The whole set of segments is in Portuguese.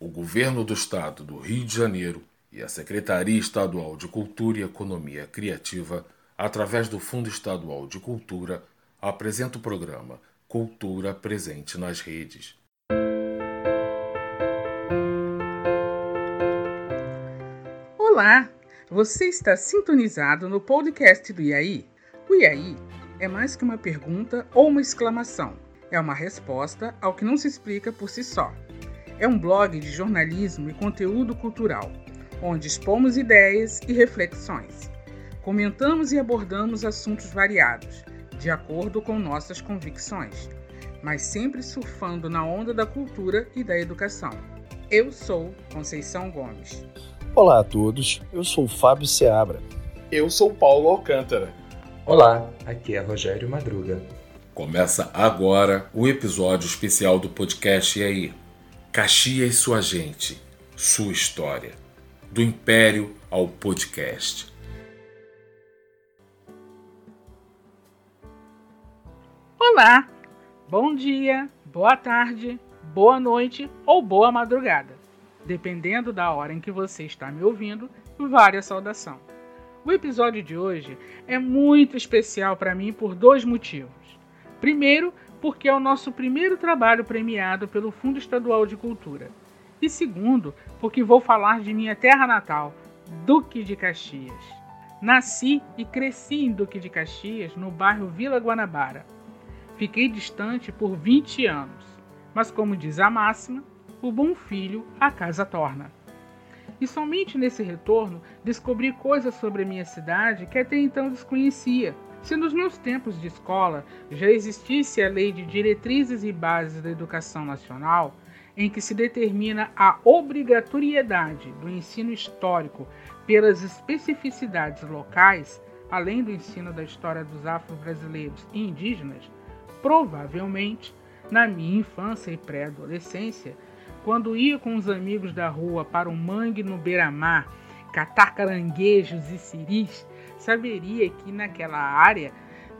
o Governo do Estado do Rio de Janeiro e a Secretaria Estadual de Cultura e Economia Criativa, através do Fundo Estadual de Cultura, apresenta o programa Cultura Presente nas Redes. Olá, você está sintonizado no podcast do IAI. O IAI é mais que uma pergunta ou uma exclamação, é uma resposta ao que não se explica por si só. É um blog de jornalismo e conteúdo cultural, onde expomos ideias e reflexões. Comentamos e abordamos assuntos variados de acordo com nossas convicções, mas sempre surfando na onda da cultura e da educação. Eu sou Conceição Gomes. Olá a todos, eu sou Fábio Seabra. Eu sou Paulo Alcântara. Olá, aqui é Rogério Madruga. Começa agora o episódio especial do podcast E aí? Caxias sua gente, sua história. Do império ao podcast. Olá, bom dia, boa tarde, boa noite ou boa madrugada. Dependendo da hora em que você está me ouvindo, vale a saudação. O episódio de hoje é muito especial para mim por dois motivos. Primeiro, porque é o nosso primeiro trabalho premiado pelo Fundo Estadual de Cultura. E segundo, porque vou falar de minha terra natal, Duque de Caxias. Nasci e cresci em Duque de Caxias, no bairro Vila Guanabara Fiquei distante por 20 anos, mas como diz a máxima, o bom filho a casa torna. E somente nesse retorno descobri coisas sobre minha cidade que até então desconhecia. Se nos meus tempos de escola já existisse a Lei de Diretrizes e Bases da Educação Nacional, em que se determina a obrigatoriedade do ensino histórico pelas especificidades locais, além do ensino da história dos afro-brasileiros e indígenas, Provavelmente, na minha infância e pré-adolescência, quando ia com os amigos da rua para um mangue no beira-mar, catar caranguejos e ciris, saberia que naquela área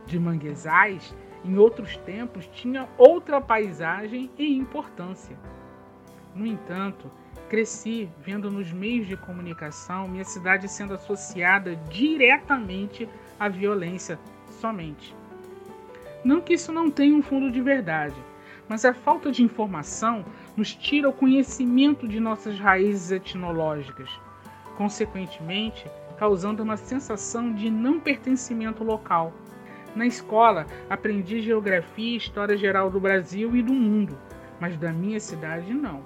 de manguezais, em outros tempos, tinha outra paisagem e importância. No entanto, cresci vendo nos meios de comunicação minha cidade sendo associada diretamente à violência somente. Não que isso não tenha um fundo de verdade, mas a falta de informação nos tira o conhecimento de nossas raízes etnológicas, consequentemente, causando uma sensação de não pertencimento local. Na escola, aprendi geografia e história geral do Brasil e do mundo, mas da minha cidade não.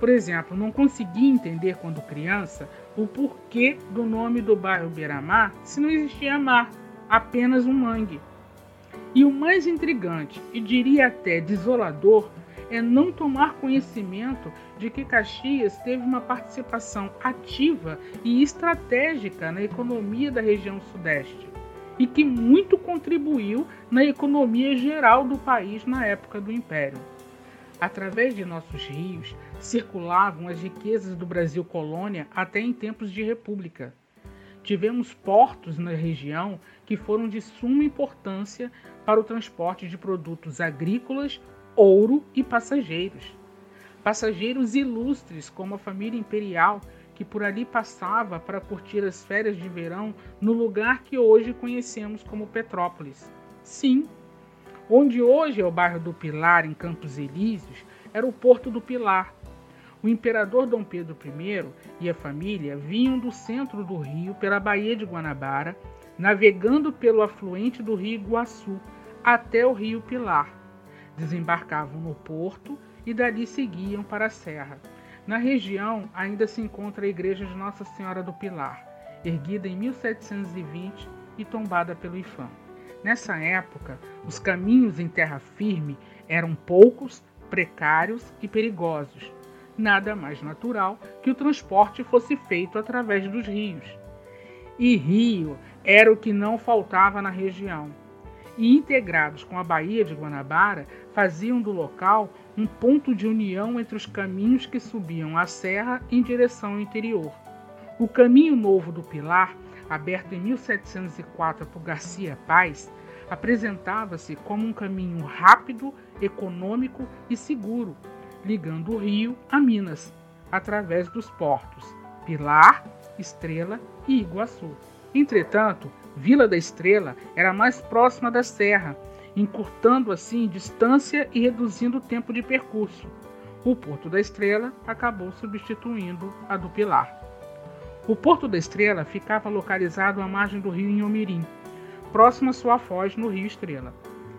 Por exemplo, não consegui entender quando criança o porquê do nome do bairro Beira-Mar se não existia mar, apenas um mangue. E o mais intrigante, e diria até desolador, é não tomar conhecimento de que Caxias teve uma participação ativa e estratégica na economia da região Sudeste e que muito contribuiu na economia geral do país na época do Império. Através de nossos rios circulavam as riquezas do Brasil colônia até em tempos de república. Tivemos portos na região que foram de suma importância para o transporte de produtos agrícolas, ouro e passageiros. Passageiros ilustres como a família imperial que por ali passava para curtir as férias de verão no lugar que hoje conhecemos como Petrópolis. Sim, onde hoje é o bairro do Pilar, em Campos Elíseos, era o Porto do Pilar. O imperador Dom Pedro I e a família vinham do centro do rio pela Baía de Guanabara, navegando pelo afluente do rio Iguaçu, até o rio Pilar. Desembarcavam no porto e dali seguiam para a serra. Na região ainda se encontra a igreja de Nossa Senhora do Pilar, erguida em 1720 e tombada pelo IFAM. Nessa época, os caminhos em terra firme eram poucos, precários e perigosos. Nada mais natural que o transporte fosse feito através dos rios. E rio era o que não faltava na região e integrados com a Baía de Guanabara, faziam do local um ponto de união entre os caminhos que subiam a serra em direção ao interior. O Caminho Novo do Pilar, aberto em 1704 por Garcia Paz, apresentava-se como um caminho rápido, econômico e seguro, ligando o rio a Minas, através dos portos Pilar, Estrela e Iguaçu. Entretanto, Vila da Estrela era mais próxima da serra, encurtando assim distância e reduzindo o tempo de percurso. O Porto da Estrela acabou substituindo a do Pilar. O Porto da Estrela ficava localizado à margem do rio Inhomirim, próximo à sua foz no rio Estrela.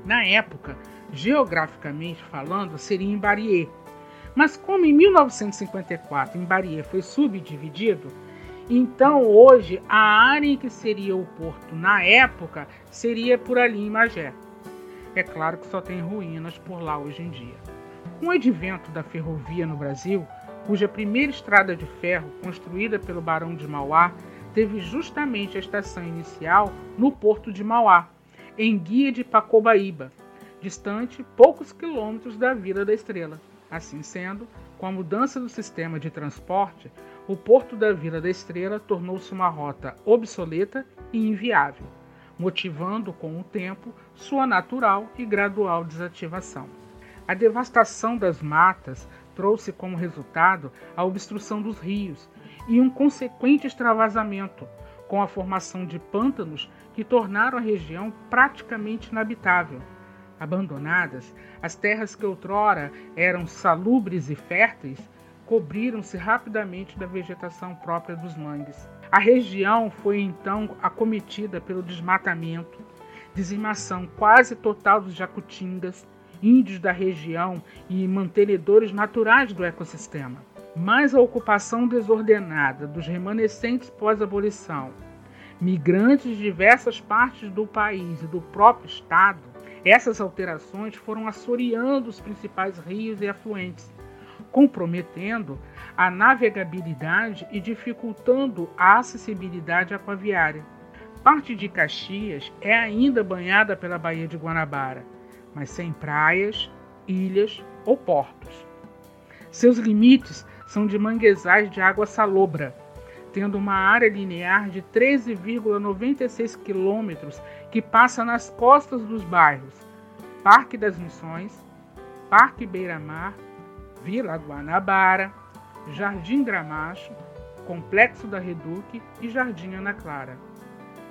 Na época, geograficamente falando, seria em Barier. Mas como em 1954 em Barier foi subdividido, então hoje a área em que seria o porto na época seria por ali em Magé. É claro que só tem ruínas por lá hoje em dia. Com o advento da ferrovia no Brasil, cuja primeira estrada de ferro, construída pelo Barão de Mauá, teve justamente a estação inicial no porto de Mauá, em Guia de Pacobaíba, distante poucos quilômetros da Vila da Estrela. Assim sendo, com a mudança do sistema de transporte, o porto da Vila da Estrela tornou-se uma rota obsoleta e inviável, motivando com o tempo sua natural e gradual desativação. A devastação das matas trouxe como resultado a obstrução dos rios e um consequente extravasamento, com a formação de pântanos que tornaram a região praticamente inabitável. Abandonadas, as terras que outrora eram salubres e férteis cobriram-se rapidamente da vegetação própria dos mangues. A região foi então acometida pelo desmatamento, dizimação quase total dos jacutingas, índios da região e mantenedores naturais do ecossistema. Mas a ocupação desordenada dos remanescentes pós-abolição, migrantes de diversas partes do país e do próprio Estado, essas alterações foram assoreando os principais rios e afluentes, comprometendo a navegabilidade e dificultando a acessibilidade aquaviária. Parte de Caxias é ainda banhada pela Baía de Guanabara, mas sem praias, ilhas ou portos. Seus limites são de manguezais de água salobra, tendo uma área linear de 13,96 quilômetros que passa nas costas dos bairros Parque das Missões, Parque Beira-Mar, Vila Guanabara, Jardim Gramacho, Complexo da Reduque e Jardim Ana Clara.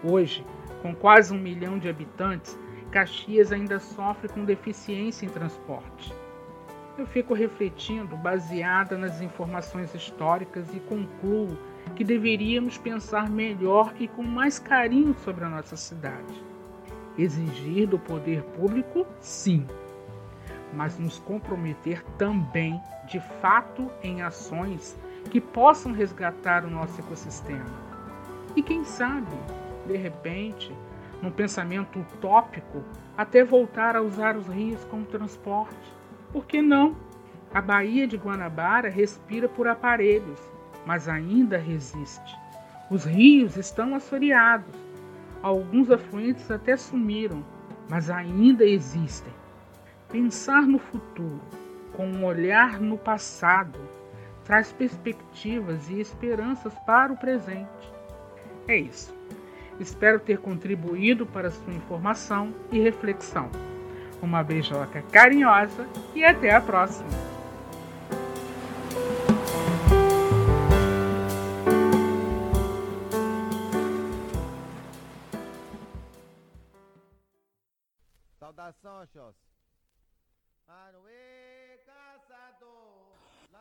Hoje, com quase um milhão de habitantes, Caxias ainda sofre com deficiência em transporte. Eu fico refletindo baseada nas informações históricas e concluo que deveríamos pensar melhor e com mais carinho sobre a nossa cidade. Exigir do poder público, sim, mas nos comprometer também, de fato, em ações que possam resgatar o nosso ecossistema. E quem sabe, de repente, num pensamento utópico, até voltar a usar os rios como transporte. Por que não? A Baía de Guanabara respira por aparelhos, mas ainda resiste. Os rios estão assoreados. Alguns afluentes até sumiram, mas ainda existem. Pensar no futuro, com um olhar no passado, traz perspectivas e esperanças para o presente. É isso. Espero ter contribuído para sua informação e reflexão. Uma beijoca carinhosa e até a próxima! Saudação,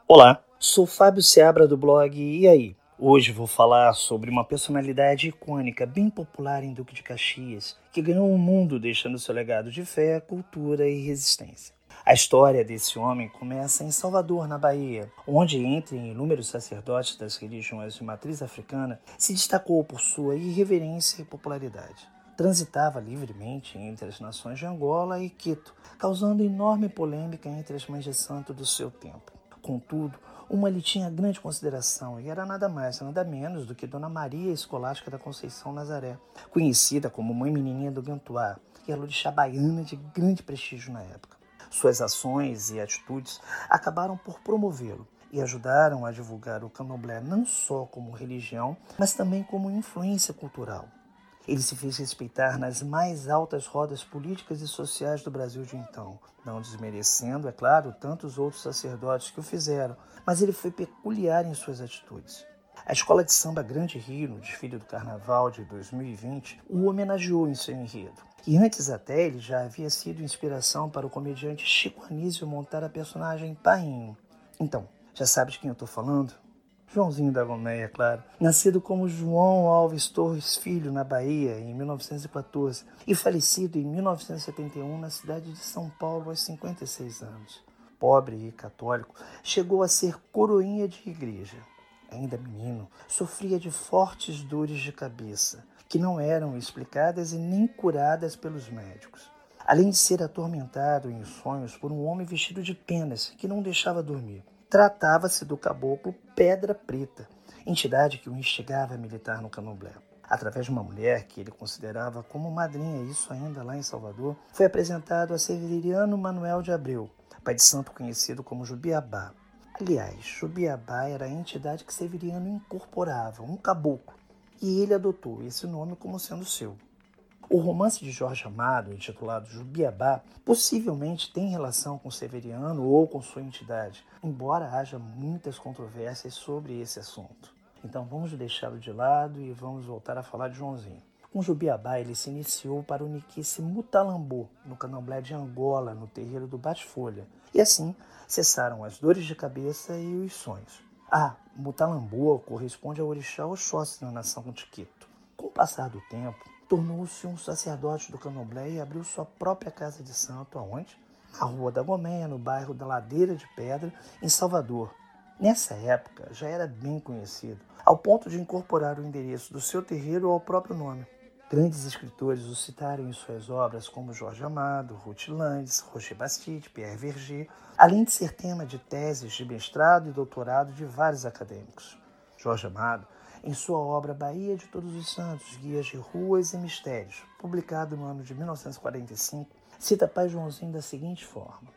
Olá, sou Fábio Seabra do blog E aí? Hoje vou falar sobre uma personalidade icônica, bem popular em Duque de Caxias, que ganhou o mundo deixando seu legado de fé, cultura e resistência. A história desse homem começa em Salvador, na Bahia, onde, entre inúmeros sacerdotes das religiões de matriz africana, se destacou por sua irreverência e popularidade. Transitava livremente entre as nações de Angola e Quito, causando enorme polêmica entre as mães de santo do seu tempo. Contudo, uma lhe tinha grande consideração e era nada mais, nada menos do que Dona Maria Escolástica da Conceição Nazaré, conhecida como Mãe Menininha do Gantuá e orixá baiana de grande prestígio na época. Suas ações e atitudes acabaram por promovê-lo e ajudaram a divulgar o candomblé não só como religião, mas também como influência cultural. Ele se fez respeitar nas mais altas rodas políticas e sociais do Brasil de então, não desmerecendo, é claro, tantos outros sacerdotes que o fizeram, mas ele foi peculiar em suas atitudes. A Escola de Samba Grande Rio, no desfile do Carnaval de 2020, o homenageou em seu enredo. E antes até ele já havia sido inspiração para o comediante Chico Anísio montar a personagem Painho. Então, já sabe de quem eu estou falando? Joãozinho da Gomeia, claro. Nascido como João Alves Torres Filho, na Bahia, em 1914, e falecido em 1971 na cidade de São Paulo aos 56 anos. Pobre e católico, chegou a ser coroinha de igreja ainda menino, sofria de fortes dores de cabeça, que não eram explicadas e nem curadas pelos médicos. Além de ser atormentado em sonhos por um homem vestido de penas que não deixava dormir. Tratava-se do caboclo Pedra Preta, entidade que o instigava a militar no candomblé. Através de uma mulher que ele considerava como madrinha, isso ainda lá em Salvador, foi apresentado a Severiano Manuel de Abreu, pai de santo conhecido como Jubiabá. Aliás, Jubiabá era a entidade que Severiano incorporava, um caboclo, e ele adotou esse nome como sendo seu. O romance de Jorge Amado, intitulado Jubiabá, possivelmente tem relação com Severiano ou com sua entidade, embora haja muitas controvérsias sobre esse assunto. Então vamos deixá-lo de lado e vamos voltar a falar de Joãozinho. Com Jubiabá, ele se iniciou para o Niquice Mutalambô, no candomblé de Angola, no terreiro do Bate-Folha, e assim cessaram as dores de cabeça e os sonhos. Ah, Mutalambô corresponde ao orixá Oxóssi na nação Tiquito. Com o passar do tempo, tornou-se um sacerdote do candomblé e abriu sua própria casa de santo, aonde? Na Rua da Gomeia, no bairro da Ladeira de Pedra, em Salvador. Nessa época, já era bem conhecido, ao ponto de incorporar o endereço do seu terreiro ao próprio nome. Grandes escritores o citaram em suas obras, como Jorge Amado, Ruth Landes, Roger Bastide, Pierre Verger, além de ser tema de teses de mestrado e doutorado de vários acadêmicos. Jorge Amado, em sua obra Bahia de Todos os Santos, Guias de Ruas e Mistérios, publicado no ano de 1945, cita Pai Joãozinho da seguinte forma: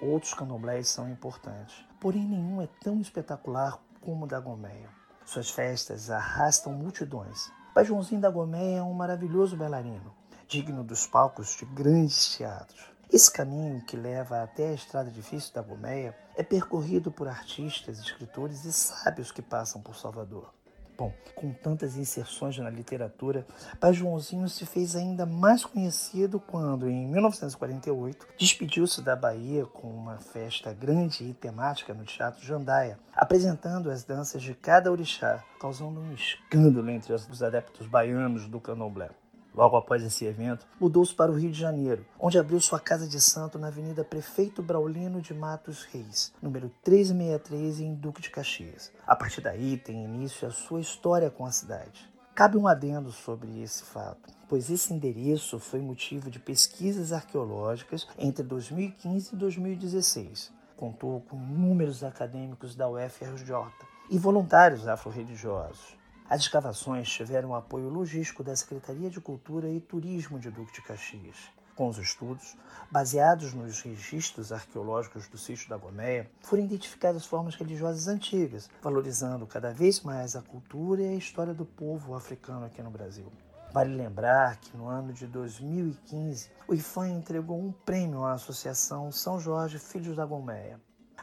Outros candomblés são importantes, porém nenhum é tão espetacular como o da Gomeia. Suas festas arrastam multidões, Pai Joãozinho da Gomeia é um maravilhoso bailarino, digno dos palcos de grandes teatros. Esse caminho que leva até a estrada difícil da Gomeia é percorrido por artistas, escritores e sábios que passam por Salvador. Bom, com tantas inserções na literatura, Pai Joãozinho se fez ainda mais conhecido quando, em 1948, despediu-se da Bahia com uma festa grande e temática no Teatro Jandaia, apresentando as danças de cada orixá, causando um escândalo entre os adeptos baianos do candomblé. Logo após esse evento, mudou-se para o Rio de Janeiro, onde abriu sua casa de santo na Avenida Prefeito Braulino de Matos Reis, número 363, em Duque de Caxias. A partir daí tem início a sua história com a cidade. Cabe um adendo sobre esse fato, pois esse endereço foi motivo de pesquisas arqueológicas entre 2015 e 2016. Contou com inúmeros acadêmicos da UFRJ e voluntários afro-religiosos. As escavações tiveram apoio logístico da Secretaria de Cultura e Turismo de Duque de Caxias. Com os estudos, baseados nos registros arqueológicos do sítio da Gomeia, foram identificadas formas religiosas antigas, valorizando cada vez mais a cultura e a história do povo africano aqui no Brasil. Vale lembrar que no ano de 2015, o IFAM entregou um prêmio à Associação São Jorge Filhos da Gomeia,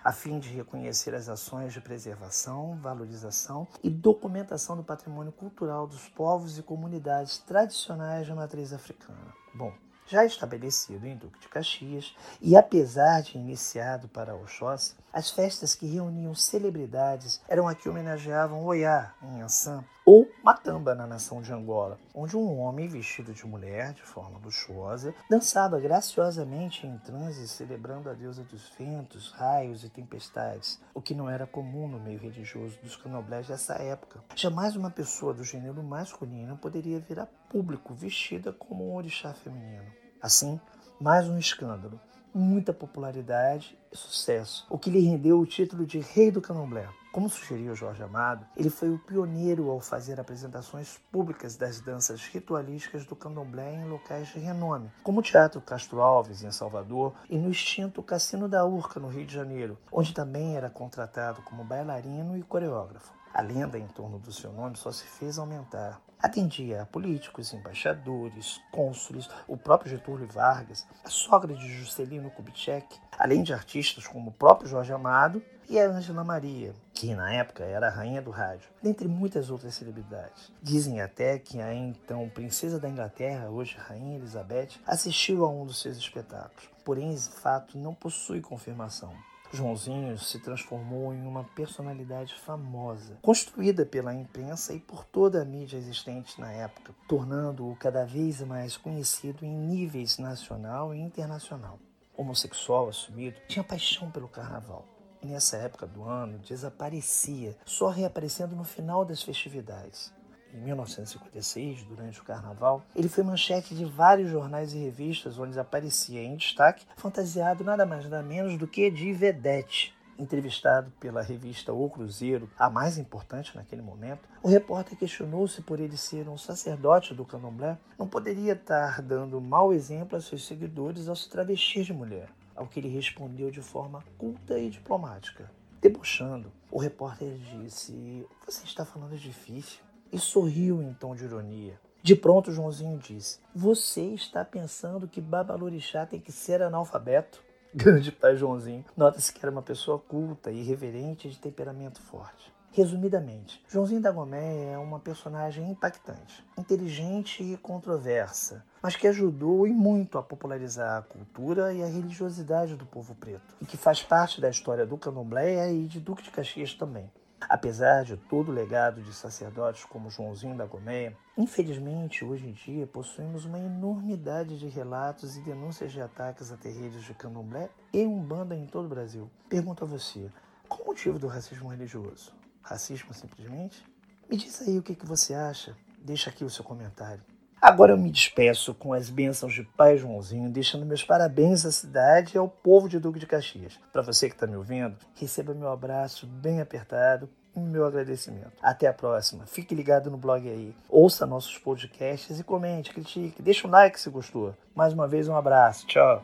a fim de reconhecer as ações de preservação, valorização e documentação do patrimônio cultural dos povos e comunidades tradicionais de matriz africana. Bom, já estabelecido em Duque de Caxias, e apesar de iniciado para Oxóssi, as festas que reuniam celebridades eram a que homenageavam Oiá, em Ansan, ou Matamba, na nação de Angola, onde um homem vestido de mulher, de forma luxuosa, dançava graciosamente em transe, celebrando a deusa dos ventos, raios e tempestades, o que não era comum no meio religioso dos canoblés dessa época. Jamais uma pessoa do gênero masculino poderia vir a público vestida como um orixá feminino. Assim, mais um escândalo, muita popularidade e sucesso, o que lhe rendeu o título de Rei do Candomblé. Como sugeriu Jorge Amado, ele foi o pioneiro ao fazer apresentações públicas das danças ritualísticas do candomblé em locais de renome, como o Teatro Castro Alves, em Salvador, e no extinto Cassino da Urca, no Rio de Janeiro, onde também era contratado como bailarino e coreógrafo. A lenda em torno do seu nome só se fez aumentar. Atendia a políticos, embaixadores, cônsules, o próprio Getúlio Vargas, a sogra de Juscelino Kubitschek, além de artistas como o próprio Jorge Amado e a Ângela Maria, que na época era a rainha do rádio, dentre muitas outras celebridades. Dizem até que a então princesa da Inglaterra, hoje rainha Elizabeth, assistiu a um dos seus espetáculos. Porém, esse fato não possui confirmação. Joãozinho se transformou em uma personalidade famosa, construída pela imprensa e por toda a mídia existente na época, tornando-o cada vez mais conhecido em níveis nacional e internacional. Homossexual assumido, tinha paixão pelo carnaval. Nessa época do ano desaparecia, só reaparecendo no final das festividades em 1956, durante o Carnaval, ele foi manchete de vários jornais e revistas onde aparecia em destaque, fantasiado nada mais nada menos do que de vedete. Entrevistado pela revista O Cruzeiro, a mais importante naquele momento, o repórter questionou-se por ele ser um sacerdote do candomblé, não poderia estar dando mau exemplo a seus seguidores ao se travestir de mulher. Ao que ele respondeu de forma culta e diplomática. Debochando, o repórter disse: Você está falando difícil e sorriu em tom de ironia. De pronto, Joãozinho disse: Você está pensando que Babalorixá tem que ser analfabeto? Grande pai Joãozinho. Nota-se que era uma pessoa culta e irreverente de temperamento forte. Resumidamente, Joãozinho da Gomé é uma personagem impactante, inteligente e controversa, mas que ajudou e muito a popularizar a cultura e a religiosidade do povo preto, e que faz parte da história do candomblé e de Duque de Caxias também. Apesar de todo o legado de sacerdotes como Joãozinho da Gomeia, infelizmente hoje em dia possuímos uma enormidade de relatos e denúncias de ataques a terreiros de candomblé e umbanda em todo o Brasil. Pergunto a você, qual o motivo do racismo religioso? Racismo simplesmente? Me diz aí o que, que você acha. Deixa aqui o seu comentário. Agora eu me despeço com as bênçãos de Pai Joãozinho, deixando meus parabéns à cidade e ao povo de Duque de Caxias. Para você que está me ouvindo, receba meu abraço bem apertado e meu agradecimento. Até a próxima. Fique ligado no blog aí. Ouça nossos podcasts e comente, critique, deixa um like se gostou. Mais uma vez, um abraço. Tchau.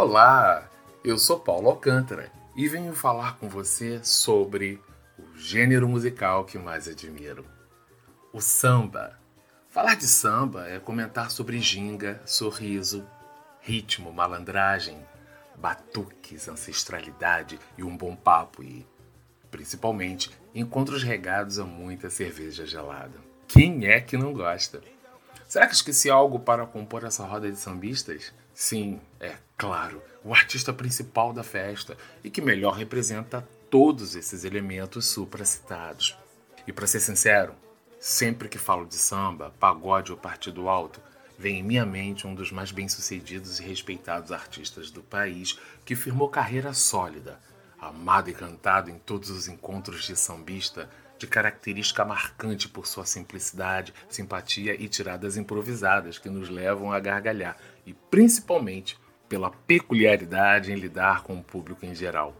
Olá, eu sou Paulo Alcântara e venho falar com você sobre o gênero musical que mais admiro, o samba. Falar de samba é comentar sobre ginga, sorriso, ritmo, malandragem, batuques, ancestralidade e um bom papo e, principalmente, encontros regados a muita cerveja gelada. Quem é que não gosta? Será que esqueci algo para compor essa roda de sambistas? Sim, é claro, o artista principal da festa e que melhor representa todos esses elementos supracitados. E para ser sincero, sempre que falo de samba, pagode ou partido alto, vem em minha mente um dos mais bem-sucedidos e respeitados artistas do país que firmou carreira sólida, amado e cantado em todos os encontros de sambista de característica marcante por sua simplicidade, simpatia e tiradas improvisadas que nos levam a gargalhar, e principalmente pela peculiaridade em lidar com o público em geral.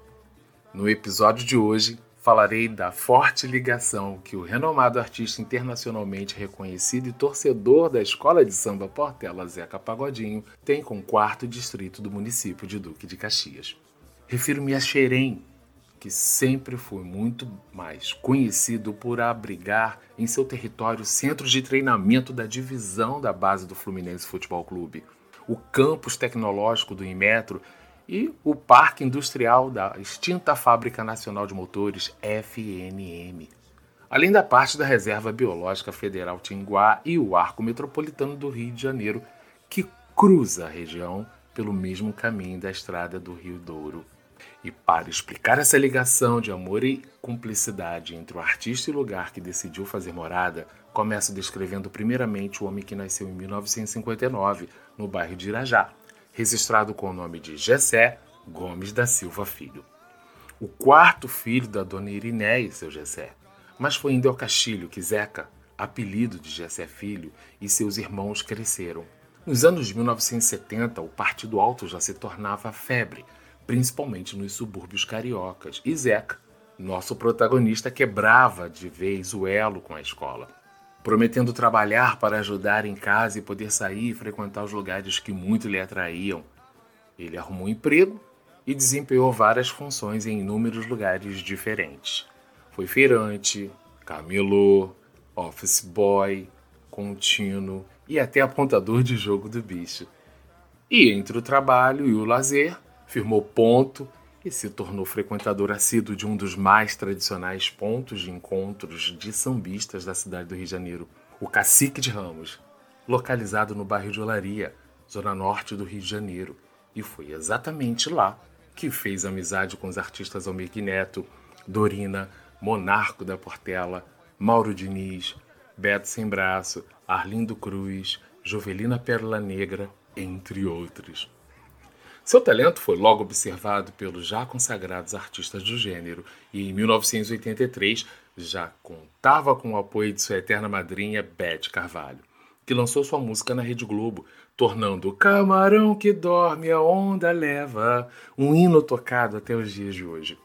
No episódio de hoje, falarei da forte ligação que o renomado artista internacionalmente reconhecido e torcedor da escola de samba Portela Zeca Pagodinho tem com o quarto distrito do município de Duque de Caxias. Refiro-me a Xerém, que sempre foi muito mais conhecido por abrigar em seu território centros de treinamento da divisão da base do Fluminense Futebol Clube, o campus tecnológico do Inmetro e o Parque Industrial da extinta Fábrica Nacional de Motores, FNM. Além da parte da Reserva Biológica Federal Tinguá e o Arco Metropolitano do Rio de Janeiro, que cruza a região pelo mesmo caminho da estrada do Rio Douro. E para explicar essa ligação de amor e cumplicidade entre o artista e o lugar que decidiu fazer morada, começo descrevendo primeiramente o homem que nasceu em 1959, no bairro de Irajá, registrado com o nome de Gessé Gomes da Silva Filho. O quarto filho da dona Irinéia, seu Gessé, mas foi em Del Castilho que Zeca, apelido de Gessé Filho, e seus irmãos cresceram. Nos anos de 1970, o Partido Alto já se tornava febre, principalmente nos subúrbios cariocas. E Zeca, nosso protagonista, quebrava de vez o elo com a escola, prometendo trabalhar para ajudar em casa e poder sair e frequentar os lugares que muito lhe atraíam. Ele arrumou um emprego e desempenhou várias funções em inúmeros lugares diferentes. Foi feirante, camelô, office boy, contínuo e até apontador de jogo do bicho. E entre o trabalho e o lazer, firmou ponto e se tornou frequentador assíduo de um dos mais tradicionais pontos de encontros de sambistas da cidade do Rio de Janeiro, o Cacique de Ramos, localizado no bairro de Olaria, zona norte do Rio de Janeiro. E foi exatamente lá que fez amizade com os artistas Almir Neto, Dorina, Monarco da Portela, Mauro Diniz, Beto Sem Braço, Arlindo Cruz, Jovelina Pérola Negra, entre outros. Seu talento foi logo observado pelos já consagrados artistas do gênero e, em 1983, já contava com o apoio de sua eterna madrinha, Beth Carvalho, que lançou sua música na Rede Globo, tornando Camarão que dorme a onda leva um hino tocado até os dias de hoje.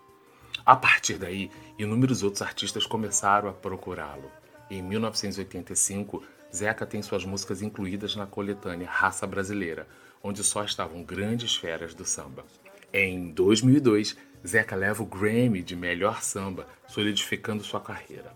A partir daí, inúmeros outros artistas começaram a procurá-lo. Em 1985, Zeca tem suas músicas incluídas na coletânea Raça Brasileira, onde só estavam grandes feras do samba. Em 2002, Zeca leva o Grammy de melhor samba, solidificando sua carreira.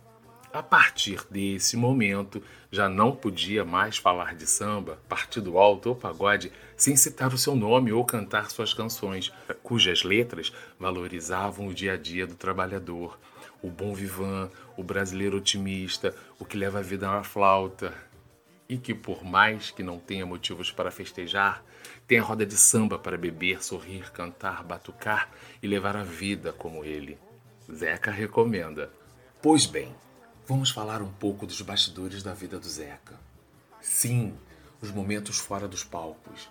A partir desse momento, já não podia mais falar de samba, partido alto ou pagode sem citar o seu nome ou cantar suas canções, cujas letras valorizavam o dia a dia do trabalhador, o bom vivan, o brasileiro otimista, o que leva a vida na flauta. E que, por mais que não tenha motivos para festejar, tem a roda de samba para beber, sorrir, cantar, batucar e levar a vida como ele. Zeca recomenda. Pois bem, vamos falar um pouco dos bastidores da vida do Zeca. Sim, os momentos fora dos palcos.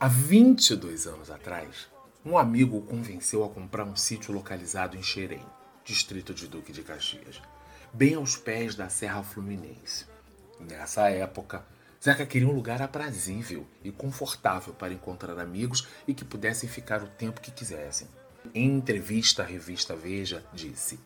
Há 22 anos atrás, um amigo o convenceu a comprar um sítio localizado em Xerém distrito de Duque de Caxias, bem aos pés da Serra Fluminense. Nessa época, Zeca queria um lugar aprazível e confortável para encontrar amigos e que pudessem ficar o tempo que quisessem. Em entrevista à revista Veja, disse: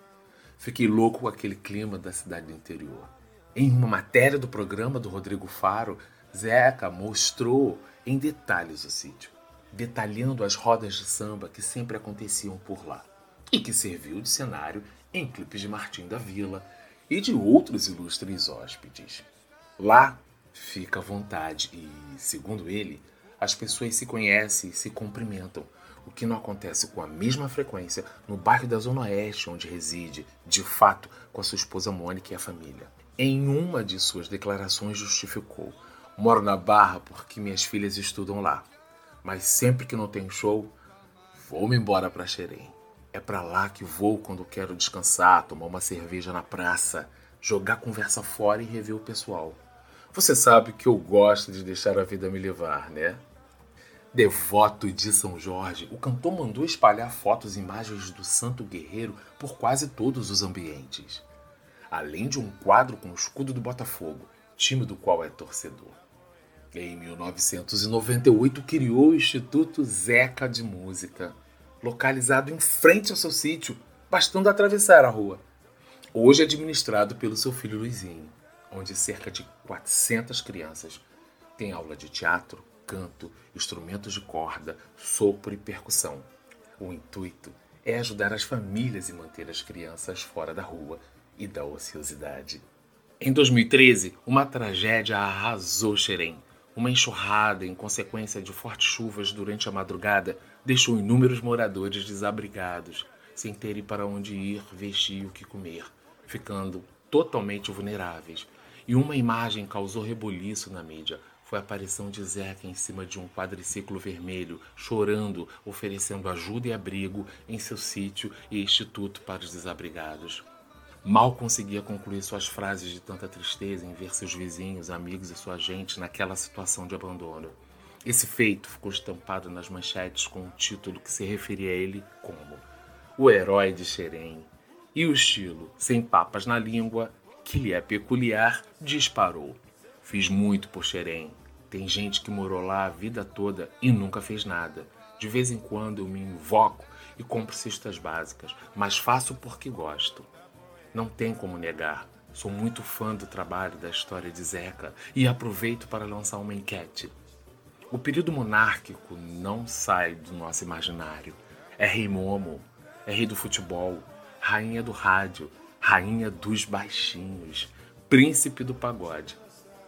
Fiquei louco com aquele clima da cidade do interior. Em uma matéria do programa do Rodrigo Faro, Zeca mostrou em detalhes o sítio, detalhando as rodas de samba que sempre aconteciam por lá e que serviu de cenário em clipes de Martim da Vila e de outros ilustres hóspedes. Lá fica à vontade e, segundo ele, as pessoas se conhecem e se cumprimentam, o que não acontece com a mesma frequência no bairro da Zona Oeste, onde reside, de fato, com a sua esposa Mônica e a família. Em uma de suas declarações justificou: Moro na Barra porque minhas filhas estudam lá, mas sempre que não tem show, vou-me embora para Xerém. É para lá que vou quando quero descansar, tomar uma cerveja na praça, jogar conversa fora e rever o pessoal. Você sabe que eu gosto de deixar a vida me levar, né? Devoto de São Jorge, o cantor mandou espalhar fotos e imagens do santo guerreiro por quase todos os ambientes. Além de um quadro com o escudo do Botafogo, time do qual é torcedor. Em 1998 criou o Instituto Zeca de Música, localizado em frente ao seu sítio, bastando atravessar a rua. Hoje é administrado pelo seu filho Luizinho, onde cerca de 400 crianças têm aula de teatro, canto, instrumentos de corda, sopro e percussão. O intuito é ajudar as famílias e manter as crianças fora da rua e da ociosidade. Em 2013, uma tragédia arrasou Xerém. Uma enxurrada em consequência de fortes chuvas durante a madrugada deixou inúmeros moradores desabrigados, sem terem para onde ir, vestir o que comer, ficando totalmente vulneráveis. E uma imagem causou rebuliço na mídia. Foi a aparição de Zeca em cima de um quadriciclo vermelho, chorando, oferecendo ajuda e abrigo em seu sítio e instituto para os desabrigados. Mal conseguia concluir suas frases de tanta tristeza em ver seus vizinhos, amigos e sua gente naquela situação de abandono. Esse feito ficou estampado nas manchetes com um título que se referia a ele como O Herói de Xerém. E o estilo, sem papas na língua, que lhe é peculiar, disparou. Fiz muito por Xerém. Tem gente que morou lá a vida toda e nunca fez nada. De vez em quando eu me invoco e compro cestas básicas, mas faço porque gosto. Não tem como negar. Sou muito fã do trabalho da história de Zeca e aproveito para lançar uma enquete. O período monárquico não sai do nosso imaginário. É rei Momo, é rei do futebol, rainha do rádio, rainha dos baixinhos, príncipe do pagode.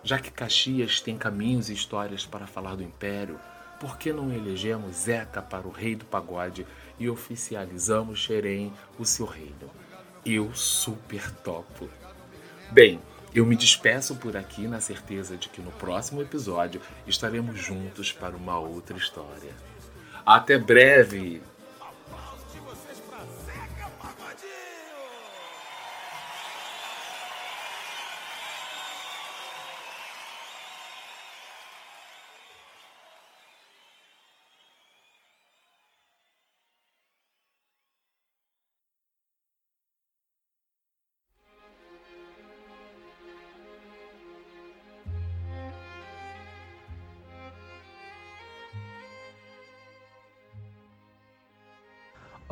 Já que Caxias tem caminhos e histórias para falar do império, por que não elegemos Zeca para o rei do pagode e oficializamos Xerém o seu reino? Eu super topo. Bem, eu me despeço por aqui na certeza de que no próximo episódio estaremos juntos para uma outra história. Até breve!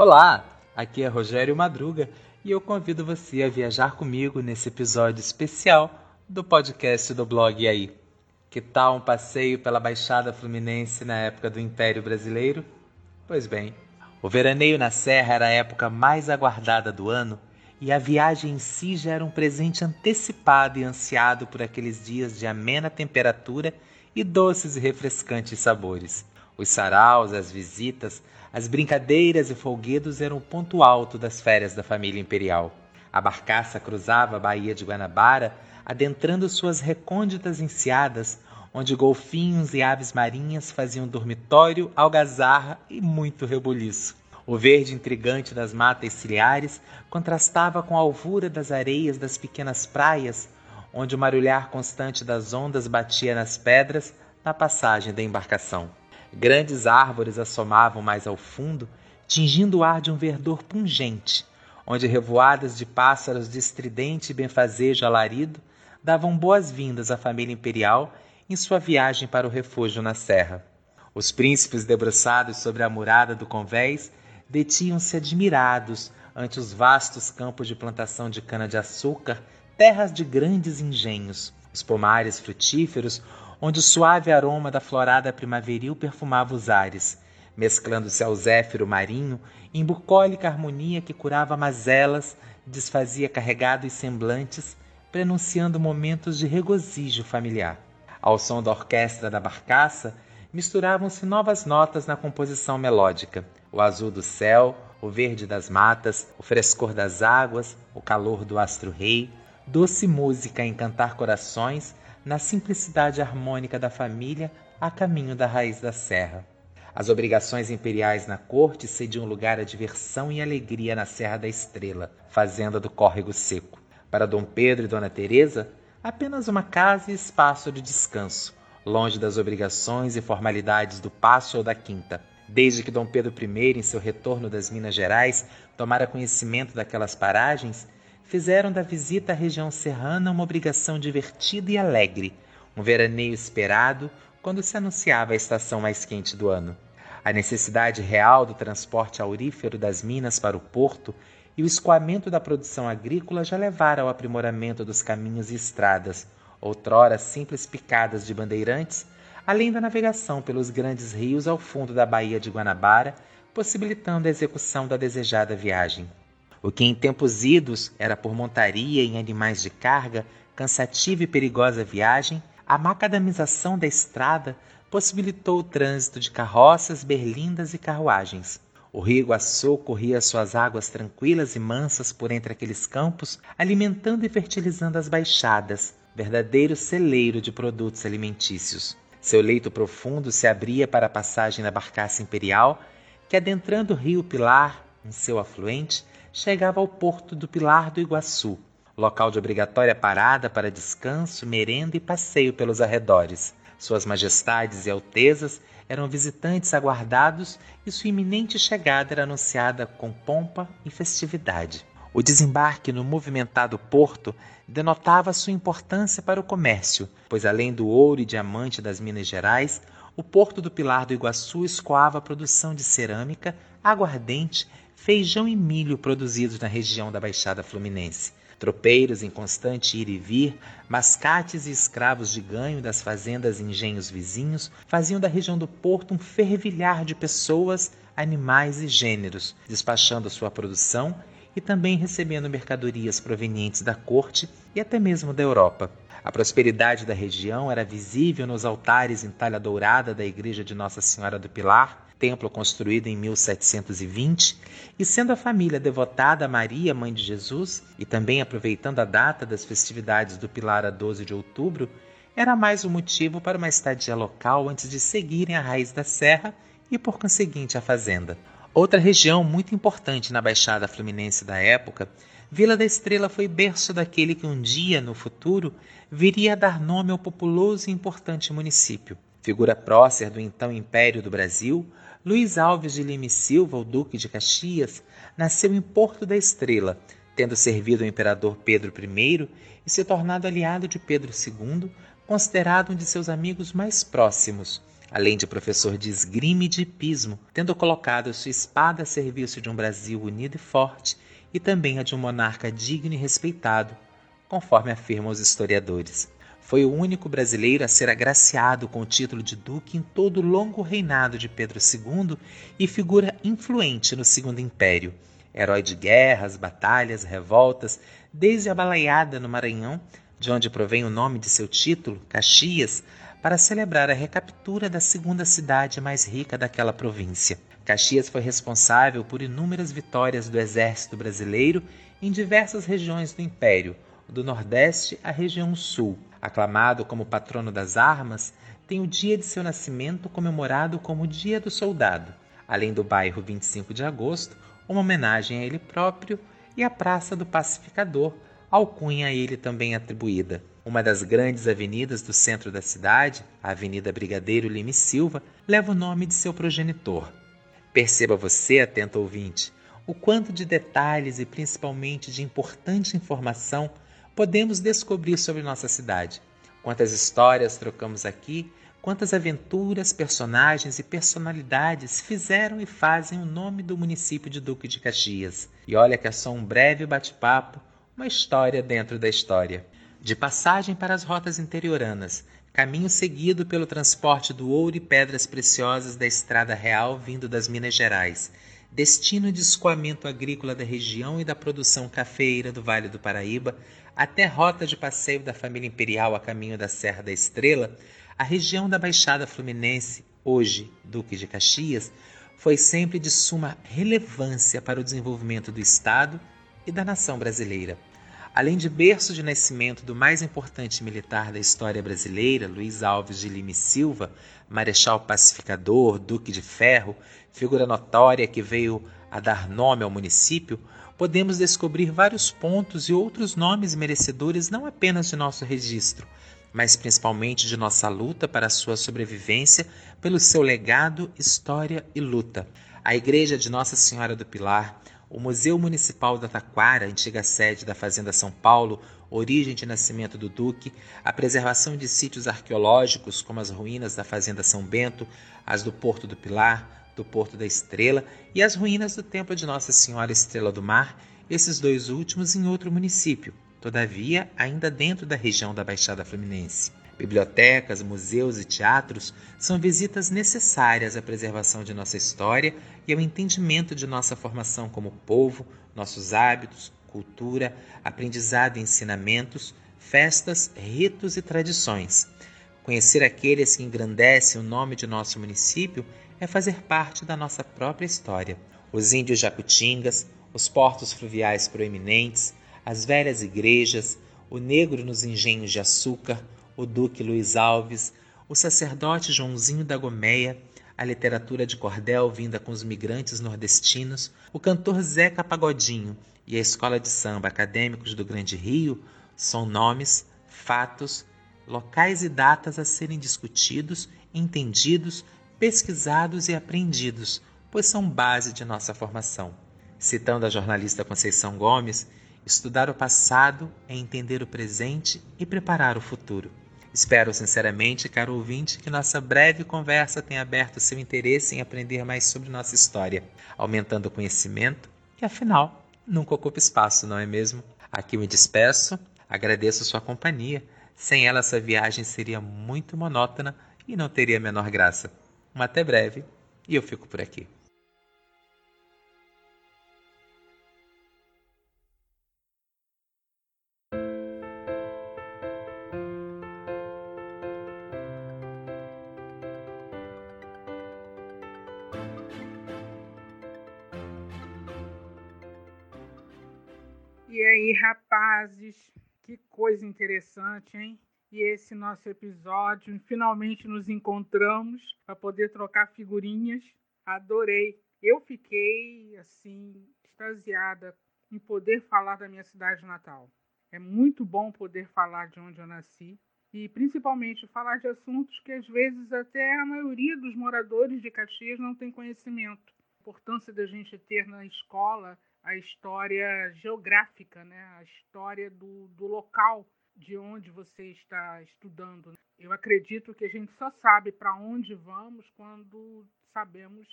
Olá, aqui é Rogério Madruga e eu convido você a viajar comigo nesse episódio especial do podcast do blog aí. Que tal um passeio pela Baixada Fluminense na época do Império Brasileiro? Pois bem, o veraneio na Serra era a época mais aguardada do ano e a viagem em si já era um presente antecipado e ansiado por aqueles dias de amena temperatura e doces e refrescantes sabores. Os saraus, as visitas, as brincadeiras e folguedos eram o ponto alto das férias da família imperial. A barcaça cruzava a Baía de Guanabara, adentrando suas recônditas enseadas, onde golfinhos e aves marinhas faziam dormitório, algazarra e muito rebuliço. O verde intrigante das matas ciliares contrastava com a alvura das areias das pequenas praias, onde o marulhar constante das ondas batia nas pedras na passagem da embarcação. Grandes árvores assomavam mais ao fundo, tingindo o ar de um verdor pungente, onde revoadas de pássaros de estridente e benfazejo alarido davam boas-vindas à família imperial em sua viagem para o refúgio na serra. Os príncipes debruçados sobre a murada do convés detinham-se admirados ante os vastos campos de plantação de cana-de-açúcar, terras de grandes engenhos, os pomares frutíferos onde o suave aroma da florada primaveril perfumava os ares, mesclando-se ao zéfiro marinho em bucólica harmonia que curava mazelas, desfazia carregados semblantes, prenunciando momentos de regozijo familiar. Ao som da orquestra da barcaça, misturavam-se novas notas na composição melódica: o azul do céu, o verde das matas, o frescor das águas, o calor do astro-rei, doce música a encantar corações na simplicidade harmônica da família a caminho da raiz da serra. As obrigações imperiais na corte cediam lugar à diversão e alegria na Serra da Estrela, fazenda do Córrego Seco. Para Dom Pedro e Dona Teresa, apenas uma casa e espaço de descanso, longe das obrigações e formalidades do passo ou da quinta. Desde que Dom Pedro I, em seu retorno das Minas Gerais, tomara conhecimento daquelas paragens, fizeram da visita à região serrana uma obrigação divertida e alegre, um veraneio esperado quando se anunciava a estação mais quente do ano. A necessidade real do transporte aurífero das minas para o porto e o escoamento da produção agrícola já levaram ao aprimoramento dos caminhos e estradas, outrora simples picadas de bandeirantes, além da navegação pelos grandes rios ao fundo da Baía de Guanabara, possibilitando a execução da desejada viagem. O que em tempos idos era por montaria em animais de carga, cansativa e perigosa viagem, a macadamização da estrada possibilitou o trânsito de carroças, berlindas e carruagens. O rio Iguaçu corria suas águas tranquilas e mansas por entre aqueles campos, alimentando e fertilizando as baixadas, verdadeiro celeiro de produtos alimentícios. Seu leito profundo se abria para a passagem da barcaça imperial, que adentrando o rio Pilar, em seu afluente, chegava ao porto do Pilar do Iguaçu, local de obrigatória parada para descanso, merenda e passeio pelos arredores. Suas majestades e altezas eram visitantes aguardados e sua iminente chegada era anunciada com pompa e festividade. O desembarque no movimentado porto denotava sua importância para o comércio, pois além do ouro e diamante das Minas Gerais, o Porto do Pilar do Iguaçu escoava a produção de cerâmica, aguardente, feijão e milho produzidos na região da Baixada Fluminense. Tropeiros em constante ir e vir, mascates e escravos de ganho das fazendas e engenhos vizinhos faziam da região do porto um fervilhar de pessoas, animais e gêneros, despachando sua produção e também recebendo mercadorias provenientes da corte e até mesmo da Europa. A prosperidade da região era visível nos altares em talha dourada da igreja de Nossa Senhora do Pilar, templo construído em 1720, e sendo a família devotada a Maria, mãe de Jesus, e também aproveitando a data das festividades do Pilar a 12 de outubro, era mais um motivo para uma estadia local antes de seguirem a raiz da serra e, por conseguinte, a fazenda. Outra região muito importante na Baixada Fluminense da época, Vila da Estrela foi berço daquele que um dia, no futuro, viria a dar nome ao populoso e importante município. Figura prócer do então Império do Brasil, Luiz Alves de Lima e Silva, o Duque de Caxias, nasceu em Porto da Estrela, tendo servido ao imperador Pedro I e se tornado aliado de Pedro II, considerado um de seus amigos mais próximos, além de professor de esgrima e de hipismo, tendo colocado sua espada a serviço de um Brasil unido e forte e também a de um monarca digno e respeitado, conforme afirmam os historiadores. Foi o único brasileiro a ser agraciado com o título de duque em todo o longo reinado de Pedro II e figura influente no Segundo Império. Herói de guerras, batalhas, revoltas, desde a balaiada no Maranhão, de onde provém o nome de seu título, Caxias, para celebrar a recaptura da segunda cidade mais rica daquela província. Caxias foi responsável por inúmeras vitórias do exército brasileiro em diversas regiões do Império, do Nordeste à região Sul. Aclamado como patrono das armas, tem o dia de seu nascimento comemorado como Dia do Soldado, além do bairro 25 de Agosto, uma homenagem a ele próprio, e a Praça do Pacificador, alcunha a ele também atribuída. Uma das grandes avenidas do centro da cidade, a Avenida Brigadeiro Lima e Silva, leva o nome de seu progenitor. Perceba você, atento ouvinte, o quanto de detalhes e principalmente de importante informação podemos descobrir sobre nossa cidade. Quantas histórias trocamos aqui, quantas aventuras, personagens e personalidades fizeram e fazem o nome do município de Duque de Caxias. E olha que é só um breve bate-papo, uma história dentro da história. De passagem para as rotas interioranas, caminho seguido pelo transporte do ouro e pedras preciosas da estrada real vindo das Minas Gerais, destino de escoamento agrícola da região e da produção cafeeira do Vale do Paraíba, até rota de passeio da família imperial a caminho da Serra da Estrela, a região da Baixada Fluminense, hoje Duque de Caxias, foi sempre de suma relevância para o desenvolvimento do Estado e da nação brasileira. Além de berço de nascimento do mais importante militar da história brasileira, Luiz Alves de Lima e Silva, marechal pacificador, duque de ferro, figura notória que veio a dar nome ao município, podemos descobrir vários pontos e outros nomes merecedores não apenas de nosso registro, mas principalmente de nossa luta para sua sobrevivência, pelo seu legado, história e luta. A Igreja de Nossa Senhora do Pilar, o Museu Municipal da Taquara, antiga sede da Fazenda São Paulo, origem de nascimento do Duque, a preservação de sítios arqueológicos, como as ruínas da Fazenda São Bento, as do Porto do Pilar, do Porto da Estrela e as ruínas do Templo de Nossa Senhora Estrela do Mar, esses dois últimos em outro município, todavia ainda dentro da região da Baixada Fluminense. Bibliotecas, museus e teatros são visitas necessárias à preservação de nossa história e ao entendimento de nossa formação como povo, nossos hábitos, cultura, aprendizado e ensinamentos, festas, ritos e tradições. Conhecer aqueles que engrandecem o nome de nosso município é fazer parte da nossa própria história. Os índios jacutingas, os portos fluviais proeminentes, as velhas igrejas, o negro nos engenhos de açúcar, o Duque Luiz Alves, o sacerdote Joãozinho da Gomeia, a literatura de cordel vinda com os migrantes nordestinos, o cantor Zeca Pagodinho e a escola de samba acadêmicos do Grande Rio são nomes, fatos, locais e datas a serem discutidos, entendidos, pesquisados e aprendidos, pois são base de nossa formação. Citando a jornalista Conceição Gomes, estudar o passado é entender o presente e preparar o futuro. Espero sinceramente, caro ouvinte, que nossa breve conversa tenha aberto seu interesse em aprender mais sobre nossa história, aumentando o conhecimento, que afinal nunca ocupa espaço, não é mesmo? Aqui me despeço, agradeço sua companhia. Sem ela, essa viagem seria muito monótona e não teria a menor graça. Um até breve e eu fico por aqui. Coisa interessante, hein? E esse nosso episódio, finalmente nos encontramos para poder trocar figurinhas. Adorei. Eu fiquei assim extasiada em poder falar da minha cidade natal. É muito bom poder falar de onde eu nasci e principalmente falar de assuntos que às vezes até a maioria dos moradores de Caxias não tem conhecimento. A importância da gente ter na escola a história geográfica, né? a história do, do local de onde você está estudando. Eu acredito que a gente só sabe para onde vamos quando sabemos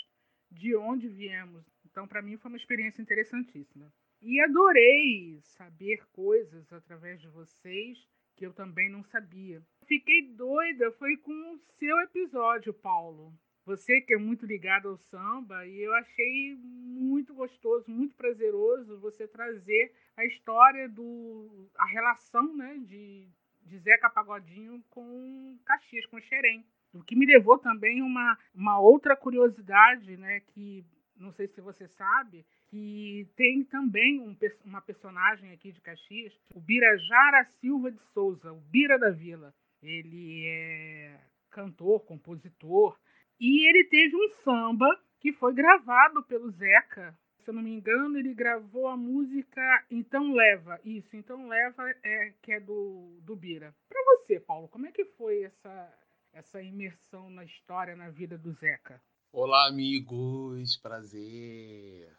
de onde viemos. Então, para mim, foi uma experiência interessantíssima. E adorei saber coisas através de vocês que eu também não sabia. Fiquei doida, foi com o seu episódio, Paulo. Você que é muito ligado ao samba, e eu achei muito gostoso, muito prazeroso você trazer a história do. a relação né, de, de Zeca Pagodinho com Caxias, com Xerém. O que me levou também uma, uma outra curiosidade, né, que não sei se você sabe, que tem também um, uma personagem aqui de Caxias, o Birajara Silva de Souza, o Bira da Vila. Ele é cantor, compositor, e ele teve um samba que foi gravado pelo Zeca. Se eu não me engano, ele gravou a música Então Leva. Isso, Então Leva, é, que é do, do Bira. Para você, Paulo, como é que foi essa, essa imersão na história, na vida do Zeca? Olá, amigos. Prazer.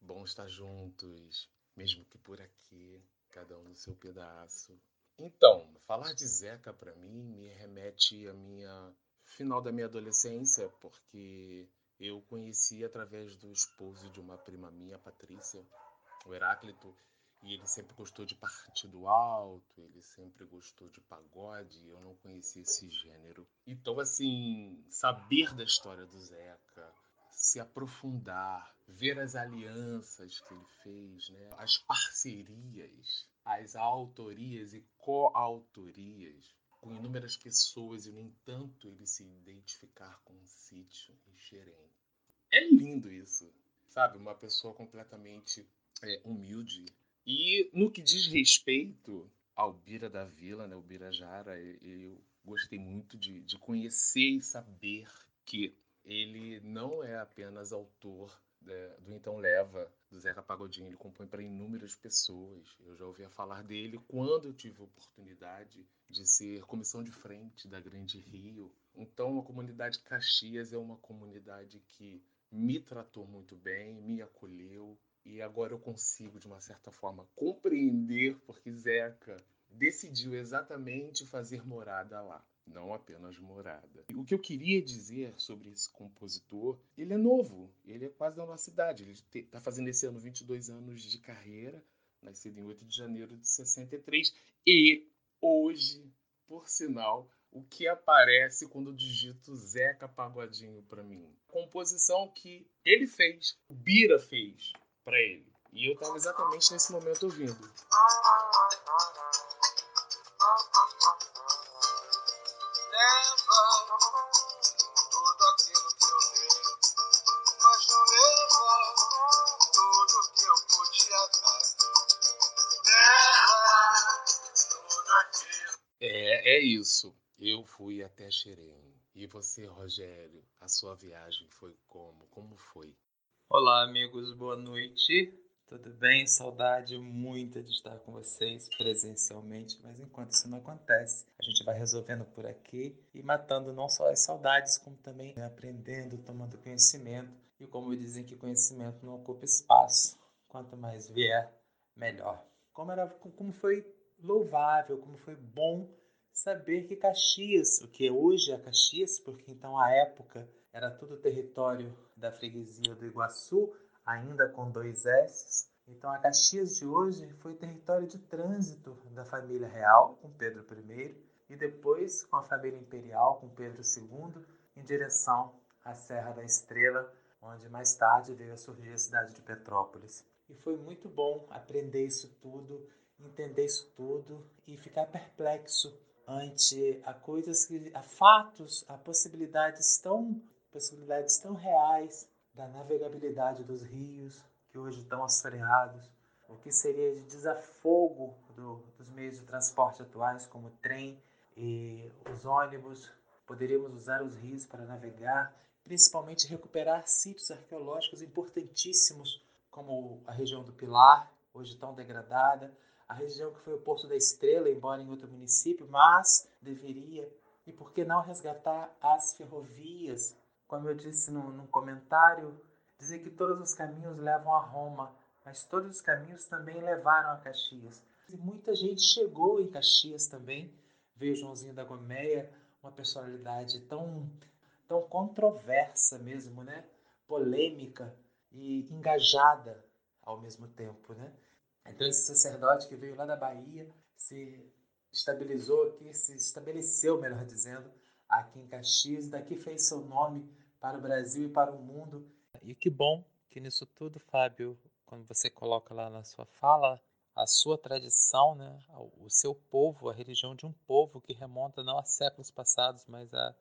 Bom estar juntos, mesmo que por aqui, cada um no seu pedaço. Então, falar de Zeca para mim me remete à minha final da minha adolescência, porque eu conheci através do esposo de uma prima minha, Patrícia, o Heráclito, e ele sempre gostou de partido alto, ele sempre gostou de pagode, eu não conhecia esse gênero. Então, assim, saber da história do Zeca, se aprofundar, ver as alianças que ele fez, né? as parcerias, as autorias e coautorias, com inúmeras pessoas e, no entanto, ele se identificar com um sítio em Xerém. É lindo isso, sabe? Uma pessoa completamente é, humilde. E no que diz respeito ao Bira da Vila, né, o Birajara, eu gostei muito de, de conhecer e saber que ele não é apenas autor do Então Leva, do Zeca Pagodinho, ele compõe para inúmeras pessoas. Eu já ouvia falar dele quando eu tive a oportunidade de ser comissão de frente da Grande Rio. Então, a comunidade Caxias é uma comunidade que me tratou muito bem, me acolheu e agora eu consigo, de uma certa forma, compreender porque Zeca decidiu exatamente fazer morada lá não apenas morada. O que eu queria dizer sobre esse compositor, ele é novo, ele é quase da nossa idade, ele está fazendo esse ano 22 anos de carreira, nascido em 8 de janeiro de 63, e hoje, por sinal, o que aparece quando digito Zeca Pagodinho para mim? Composição que ele fez, o Bira fez para ele. E eu estava exatamente nesse momento ouvindo. Fui até Xerém. E você, Rogério, a sua viagem foi como? Como foi? Olá, amigos, boa noite. Tudo bem? Saudade muita de estar com vocês presencialmente, mas enquanto isso não acontece, a gente vai resolvendo por aqui e matando não só as saudades, como também aprendendo, tomando conhecimento. E como dizem que conhecimento não ocupa espaço, quanto mais vier, melhor. Como, era, como foi louvável, como foi bom saber que Caxias, o que hoje é Caxias, porque então a época era tudo território da freguesia do Iguaçu, ainda com dois S. Então a Caxias de hoje foi território de trânsito da família real, com Pedro I, e depois com a família imperial, com Pedro II, em direção à Serra da Estrela, onde mais tarde veio a surgir a cidade de Petrópolis. E foi muito bom aprender isso tudo, entender isso tudo e ficar perplexo ante a coisas que a fatos, a possibilidades tão possibilidades tão reais da navegabilidade dos rios que hoje estão assoreados, o que seria de desafogo do, dos meios de transporte atuais como trem e os ônibus. Poderíamos usar os rios para navegar, principalmente recuperar sítios arqueológicos importantíssimos como a região do Pilar, hoje tão degradada, a região que foi o Porto da Estrela, embora em outro município, mas deveria. E por que não resgatar as ferrovias? Como eu disse no, no comentário, dizer que todos os caminhos levam a Roma, mas todos os caminhos também levaram a Caxias. E muita gente chegou em Caxias também. Veio Joãozinho da Gomeia, uma personalidade tão, tão controversa mesmo, né? polêmica e engajada ao mesmo tempo. Né? Então esse sacerdote que veio lá da Bahia se estabilizou aqui, se estabeleceu, melhor dizendo, aqui em Caxias, daqui fez seu nome para o Brasil e para o mundo. E que bom que nisso tudo, Fábio, quando você coloca lá na sua fala a sua tradição, né, o seu povo, a religião de um povo que remonta não a séculos passados, mas a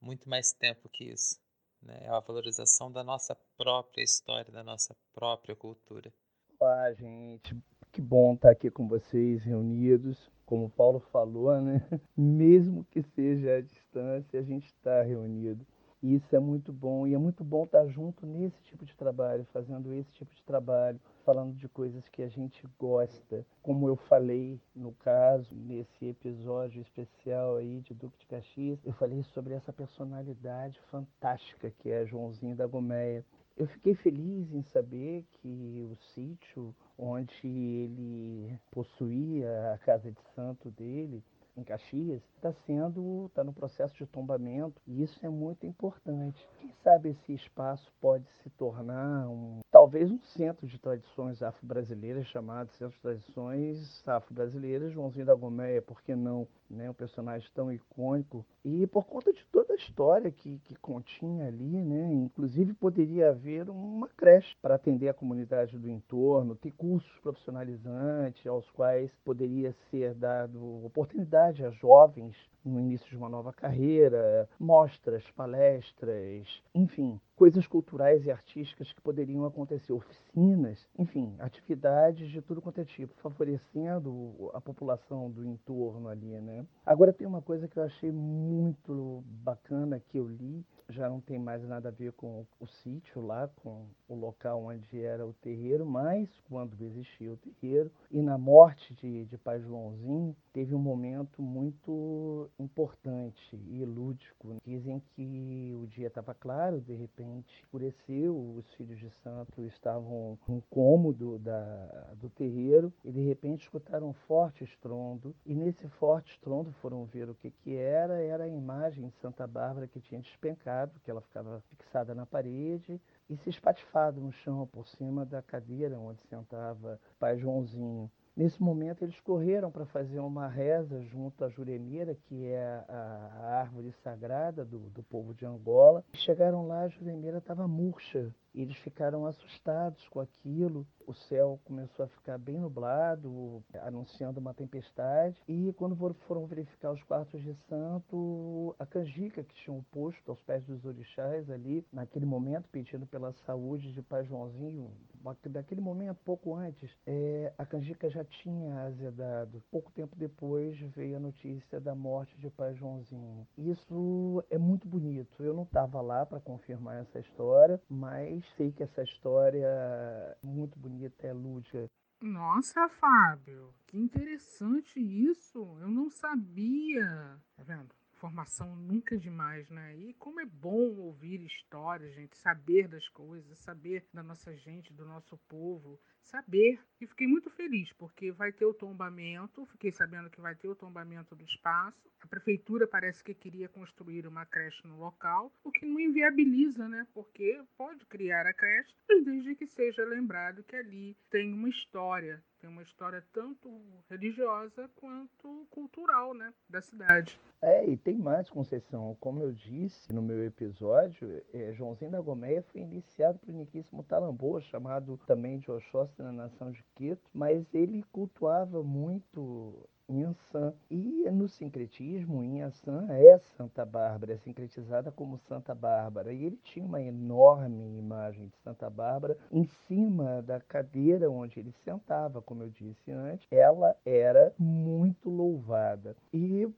muito mais tempo que isso. Né? É a valorização da nossa própria história, da nossa própria cultura. Olá, gente. Que bom estar aqui com vocês reunidos. Como o Paulo falou, né? Mesmo que seja à distância, a gente está reunido. E isso é muito bom. E é muito bom estar junto nesse tipo de trabalho, fazendo esse tipo de trabalho, falando de coisas que a gente gosta. Como eu falei no caso, nesse episódio especial aí de Duque de Caxias, eu falei sobre essa personalidade fantástica que é Joãozinho da Gomeia. Eu fiquei feliz em saber que o sítio onde ele possuía a casa de santo dele, em Caxias, está sendo, está no processo de tombamento e isso é muito importante. Quem sabe esse espaço pode se tornar um, talvez um centro de tradições afro-brasileiras chamado Centro de Tradições Afro-Brasileiras Joãozinho da Gomeia, por que não? Né, um personagem tão icônico e por conta de toda a história que, que continha ali, né, inclusive poderia haver uma creche para atender a comunidade do entorno, ter cursos profissionalizantes aos quais poderia ser dado oportunidade a jovens no início de uma nova carreira, mostras, palestras, enfim, coisas culturais e artísticas que poderiam acontecer, oficinas, enfim, atividades de tudo quanto é tipo, favorecendo a população do entorno ali, né? Agora tem uma coisa que eu achei muito bacana que eu li, já não tem mais nada a ver com o sítio lá, com o local onde era o terreiro, mas quando existia o terreiro, e na morte de, de Pai Joãozinho, teve um momento muito importante e lúdico. Dizem que o dia estava claro, de repente escureceu, os filhos de santo estavam no cômodo da, do terreiro e de repente escutaram um forte estrondo, e nesse forte estrondo foram ver o que, que era, era a imagem de Santa Bárbara que tinha despencado que ela ficava fixada na parede e se espatifado no chão por cima da cadeira onde sentava o pai Joãozinho. Nesse momento, eles correram para fazer uma reza junto à Juremira, que é a, árvore sagrada do, do, povo de Angola. Chegaram lá, a Juremira estava murcha. Eles ficaram assustados com aquilo. O céu começou a ficar bem nublado, anunciando uma tempestade. E quando foram verificar os quartos de santo, a canjica que tinham posto aos pés dos orixás ali, naquele momento, pedindo pela saúde de Pai Joãozinho, daquele momento, pouco antes, é, a canjica já tinha azedado. Pouco tempo depois veio a notícia da morte de pai Joãozinho. Isso é muito bonito. Eu não estava lá para confirmar essa história, mas sei que essa história é muito bonita, é lúdica. Nossa, Fábio, que interessante isso. Eu não sabia. Tá vendo? informação nunca é demais, né? E como é bom ouvir histórias, gente, saber das coisas, saber da nossa gente, do nosso povo, saber. E fiquei muito feliz, porque vai ter o tombamento, fiquei sabendo que vai ter o tombamento do espaço. A prefeitura parece que queria construir uma creche no local, o que não inviabiliza, né? Porque pode criar a creche, mas desde que seja lembrado que ali tem uma história, tem uma história tanto religiosa quanto cultural, né, da cidade. É, e tem mais, Conceição. Como eu disse no meu episódio, é, Joãozinho da Gomeia foi iniciado por Niquíssimo Talamboa, chamado também de Oxóssi na nação de Quito, mas ele cultuava muito Inhaçã. E no sincretismo, Inhaçã é Santa Bárbara, é sincretizada como Santa Bárbara. E ele tinha uma enorme imagem de Santa Bárbara em cima da cadeira onde ele sentava, como eu disse antes. Ela era muito louvada. E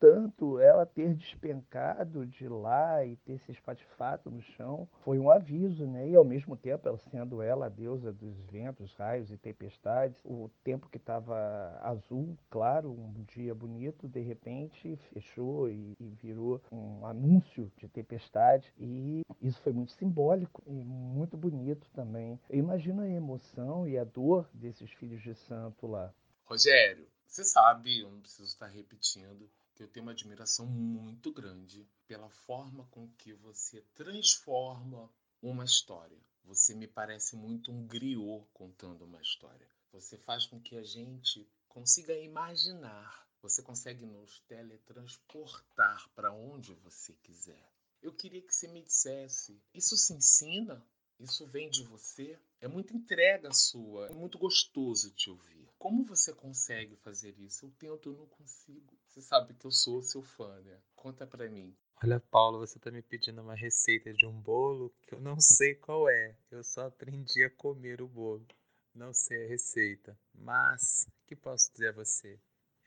Portanto, ela ter despencado de lá e ter se espatifado no chão foi um aviso, né? E ao mesmo tempo, ela sendo ela a deusa dos ventos, raios e tempestades, o tempo que estava azul, claro, um dia bonito, de repente fechou e, e virou um anúncio de tempestade. E isso foi muito simbólico e muito bonito também. Eu imagino a emoção e a dor desses filhos de santo lá. Rogério, você sabe, eu não preciso estar repetindo, que eu tenho uma admiração muito grande pela forma com que você transforma uma história. Você me parece muito um griot contando uma história. Você faz com que a gente consiga imaginar. Você consegue nos teletransportar para onde você quiser. Eu queria que você me dissesse: isso se ensina? Isso vem de você? É muita entrega sua. É muito gostoso te ouvir. Como você consegue fazer isso? Eu tento, eu não consigo. Você sabe que eu sou seu fã, né? Conta pra mim. Olha, Paulo, você tá me pedindo uma receita de um bolo que eu não sei qual é. Eu só aprendi a comer o bolo. Não sei a receita. Mas, o que posso dizer a você?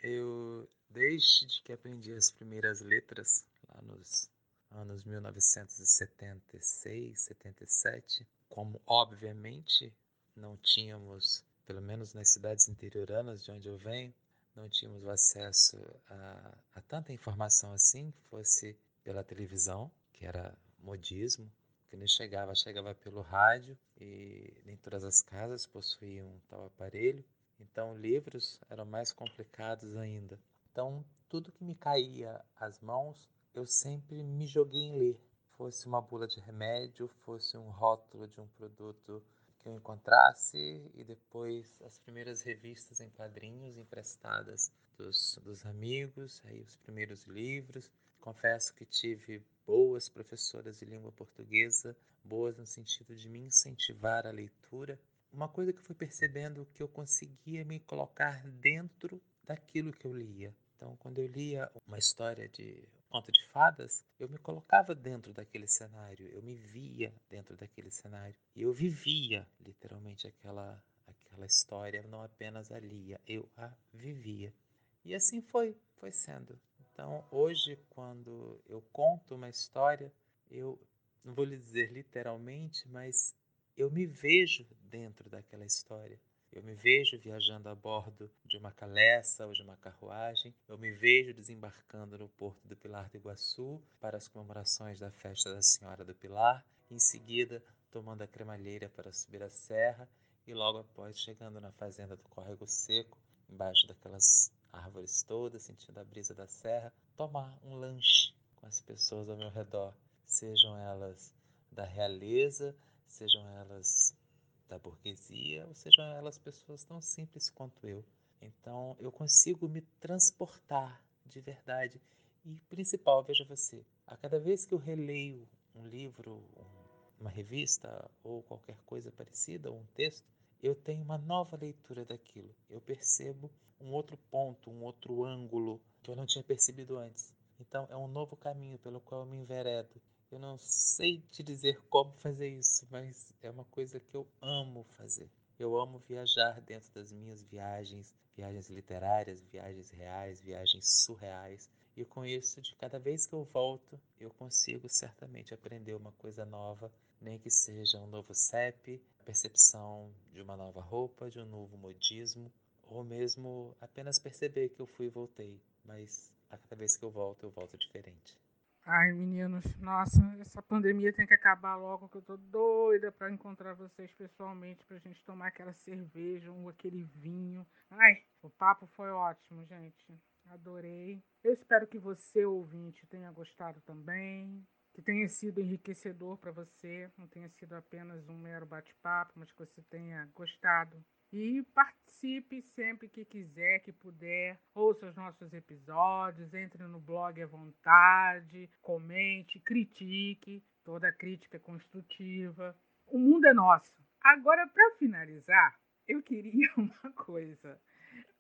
Eu, desde que aprendi as primeiras letras, lá nos anos 1976, 77, como obviamente não tínhamos pelo menos nas cidades interioranas de onde eu venho, não tínhamos acesso a, a tanta informação assim, fosse pela televisão, que era modismo, que não chegava, chegava pelo rádio e nem todas as casas possuíam tal aparelho. Então, livros eram mais complicados ainda. Então, tudo que me caía às mãos, eu sempre me joguei em ler. Fosse uma bula de remédio, fosse um rótulo de um produto que eu encontrasse e depois as primeiras revistas em quadrinhos emprestadas dos, dos amigos, aí os primeiros livros. Confesso que tive boas professoras de língua portuguesa, boas no sentido de me incentivar a leitura. Uma coisa que eu fui percebendo que eu conseguia me colocar dentro daquilo que eu lia. Então, quando eu lia uma história de conto de fadas, eu me colocava dentro daquele cenário, eu me via dentro daquele cenário. Eu vivia literalmente aquela, aquela história, não apenas a lia, eu a vivia. E assim foi, foi sendo. Então, hoje, quando eu conto uma história, eu não vou lhe dizer literalmente, mas eu me vejo dentro daquela história. Eu me vejo viajando a bordo de uma caleça ou de uma carruagem. Eu me vejo desembarcando no porto do Pilar do Iguaçu para as comemorações da festa da Senhora do Pilar. Em seguida, tomando a cremalheira para subir a serra e logo após chegando na fazenda do Córrego Seco, embaixo daquelas árvores todas, sentindo a brisa da serra, tomar um lanche com as pessoas ao meu redor, sejam elas da realeza, sejam elas da burguesia, ou sejam elas pessoas tão simples quanto eu. Então eu consigo me transportar de verdade. E principal, veja você, a cada vez que eu releio um livro, uma revista ou qualquer coisa parecida, ou um texto, eu tenho uma nova leitura daquilo. Eu percebo um outro ponto, um outro ângulo que eu não tinha percebido antes. Então é um novo caminho pelo qual eu me enveredo. Eu não sei te dizer como fazer isso, mas é uma coisa que eu amo fazer. Eu amo viajar dentro das minhas viagens, viagens literárias, viagens reais, viagens surreais. E com isso, de cada vez que eu volto, eu consigo certamente aprender uma coisa nova, nem que seja um novo CEP, a percepção de uma nova roupa, de um novo modismo, ou mesmo apenas perceber que eu fui e voltei. Mas a cada vez que eu volto, eu volto diferente. Ai, meninos, nossa, essa pandemia tem que acabar logo, que eu tô doida para encontrar vocês pessoalmente, pra gente tomar aquela cerveja ou aquele vinho. Ai, o papo foi ótimo, gente. Adorei. Eu espero que você, ouvinte, tenha gostado também, que tenha sido enriquecedor para você, não tenha sido apenas um mero bate-papo, mas que você tenha gostado e participe sempre que quiser, que puder. Ouça os nossos episódios, entre no blog à vontade, comente, critique. Toda crítica é construtiva. O mundo é nosso. Agora, para finalizar, eu queria uma coisa.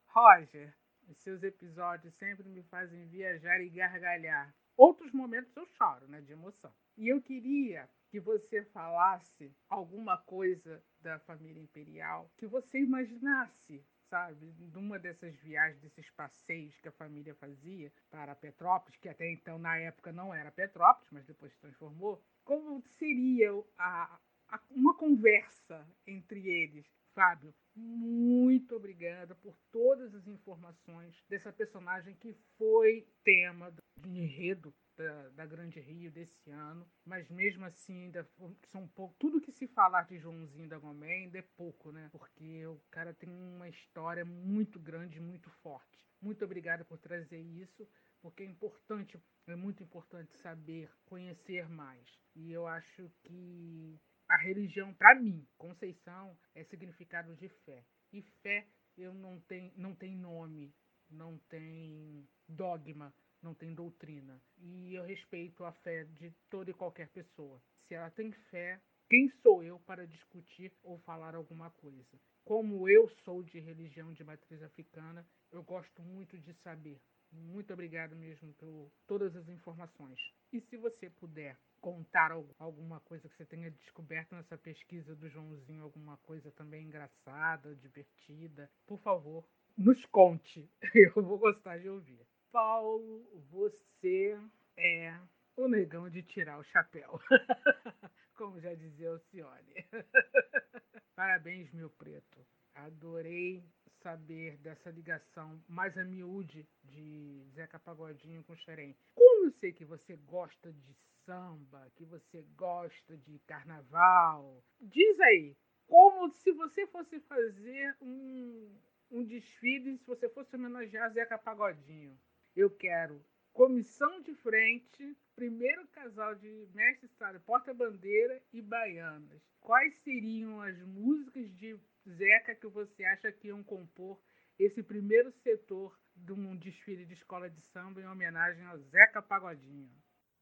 Roger, os seus episódios sempre me fazem viajar e gargalhar. Outros momentos eu choro, né, de emoção. E eu queria que você falasse alguma coisa da família imperial que você imaginasse, sabe, numa dessas viagens, desses passeios que a família fazia para Petrópolis, que até então na época não era Petrópolis, mas depois se transformou, como seria a, a, uma conversa entre eles, Fábio? Muito obrigada por todas as informações dessa personagem que foi tema do enredo da, da, Grande Rio desse ano, mas mesmo assim ainda são pouco. Tudo que se falar de Joãozinho da Gomé ainda é pouco, né? Porque o cara tem uma história muito grande, muito forte. Muito obrigada por trazer isso, porque é importante, é muito importante saber, conhecer mais. E eu acho que a religião, para mim, Conceição, é significado de fé. E fé eu não tem, não tem nome, não tem dogma não tem doutrina. E eu respeito a fé de toda e qualquer pessoa. Se ela tem fé, quem sou eu para discutir ou falar alguma coisa? Como eu sou de religião de matriz africana, eu gosto muito de saber. Muito obrigado mesmo por todas as informações. E se você puder contar alguma coisa que você tenha descoberto nessa pesquisa do Joãozinho, alguma coisa também engraçada, divertida, por favor, nos conte. Eu vou gostar de ouvir. Paulo, você é o negão de tirar o chapéu. Como já dizia o Cione. Parabéns, meu preto. Adorei saber dessa ligação mais a miúde de Zeca Pagodinho com Xerém. Como eu sei que você gosta de samba, que você gosta de carnaval, diz aí, como se você fosse fazer um, um desfile, se você fosse homenagear Zeca Pagodinho. Eu quero comissão de frente, primeiro casal de mestre sala, porta-bandeira e baianas. Quais seriam as músicas de Zeca que você acha que iam compor esse primeiro setor de um desfile de escola de samba em homenagem ao Zeca Pagodinho?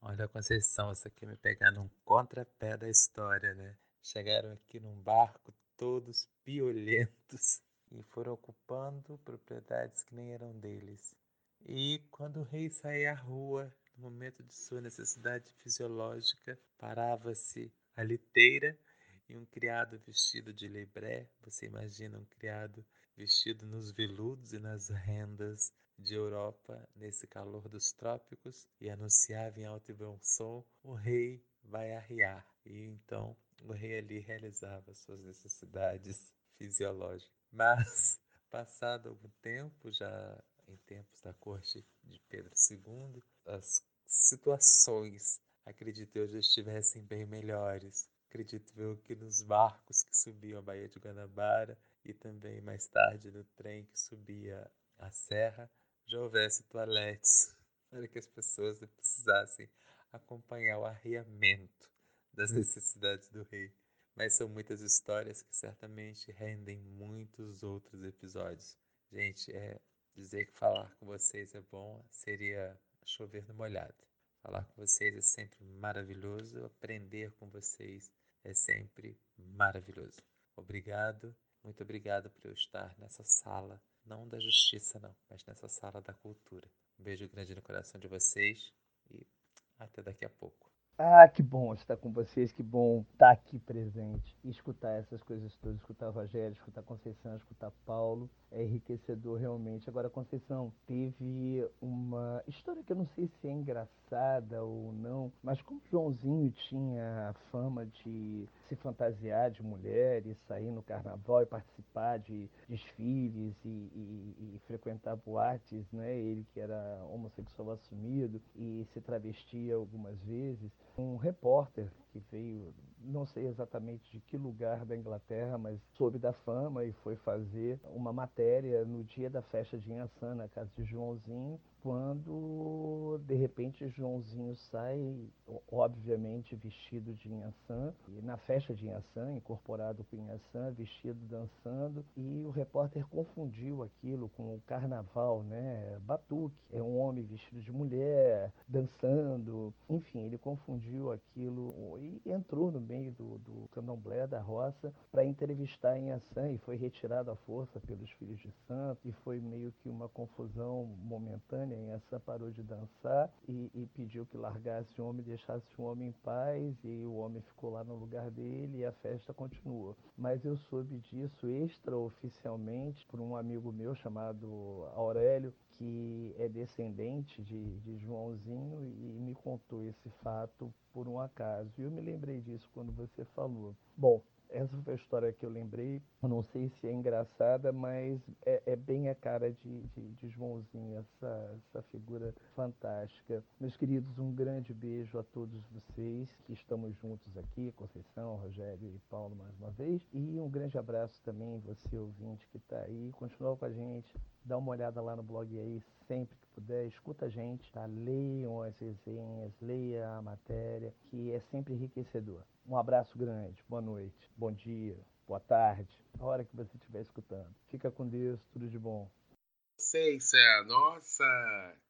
Olha, Conceição, você aqui me pegar num contrapé da história, né? Chegaram aqui num barco todos violentos e foram ocupando propriedades que nem eram deles. E quando o rei saía à rua, no momento de sua necessidade fisiológica, parava-se a liteira e um criado vestido de lebré, você imagina um criado vestido nos veludos e nas rendas de Europa, nesse calor dos trópicos, e anunciava em alto e bom som: o rei vai arriar. E então o rei ali realizava suas necessidades fisiológicas. Mas, passado algum tempo, já em tempos da corte de Pedro II, as situações, acredito eu, já estivessem bem melhores. Acredito eu que nos barcos que subiam a Baía de Guanabara e também mais tarde no trem que subia a serra, já houvesse toaletes para que as pessoas não precisassem acompanhar o arreamento das hum. necessidades do rei. Mas são muitas histórias que certamente rendem muitos outros episódios. Gente, é Dizer que falar com vocês é bom seria chover no molhado. Falar com vocês é sempre maravilhoso, aprender com vocês é sempre maravilhoso. Obrigado, muito obrigado por eu estar nessa sala, não da justiça não, mas nessa sala da cultura. Um beijo grande no coração de vocês e até daqui a pouco. Ah, que bom estar com vocês, que bom estar aqui presente e escutar essas coisas todas, escutar o Rogério, escutar Conceição, escutar Paulo, é enriquecedor realmente. Agora, Conceição, teve uma história que eu não sei se é engraçada ou não, mas como Joãozinho tinha a fama de se fantasiar de mulher e sair no carnaval e participar de desfiles e, e, e frequentar boates, né? Ele que era homossexual assumido e se travestia algumas vezes um repórter que veio, não sei exatamente de que lugar da Inglaterra, mas soube da fama e foi fazer uma matéria no dia da festa de Inhaçã, na casa de Joãozinho, quando de repente Joãozinho sai, obviamente vestido de Inhaçã, e na festa de Inhaçã, incorporado com Inhaçã, vestido dançando, e o repórter confundiu aquilo com o carnaval, né? Batuque, é um homem vestido de mulher, dançando, enfim, ele confundiu aquilo e entrou no meio do, do candomblé da roça para entrevistar Inhaçã e foi retirado à força pelos filhos de santo e foi meio que uma confusão momentânea em Essa parou de dançar e, e, pediu que largasse o homem, deixasse o homem em paz e o homem ficou lá no lugar dele e a festa continuou. Mas eu soube disso extraoficialmente por um amigo meu chamado Aurélio, que é descendente de, de Joãozinho e me contou esse fato por um acaso. E eu me lembrei disso quando você falou. Bom, essa foi a história que eu lembrei. Eu não sei se é engraçada, mas é, é bem a cara de, de, de, Joãozinho, essa, essa figura fantástica. Meus queridos, um grande beijo a todos vocês que estamos juntos aqui, Conceição, Rogério e Paulo mais uma vez. E um grande abraço também você, ouvinte, que está aí. Continua com a gente, dá uma olhada lá no blog aí sempre puder, escuta a gente, tá? Leiam as resenhas, leia a matéria, que é sempre enriquecedor. Um abraço grande, boa noite, bom dia, boa tarde, a hora que você estiver escutando. Fica com Deus, tudo de bom. Cência, nossa,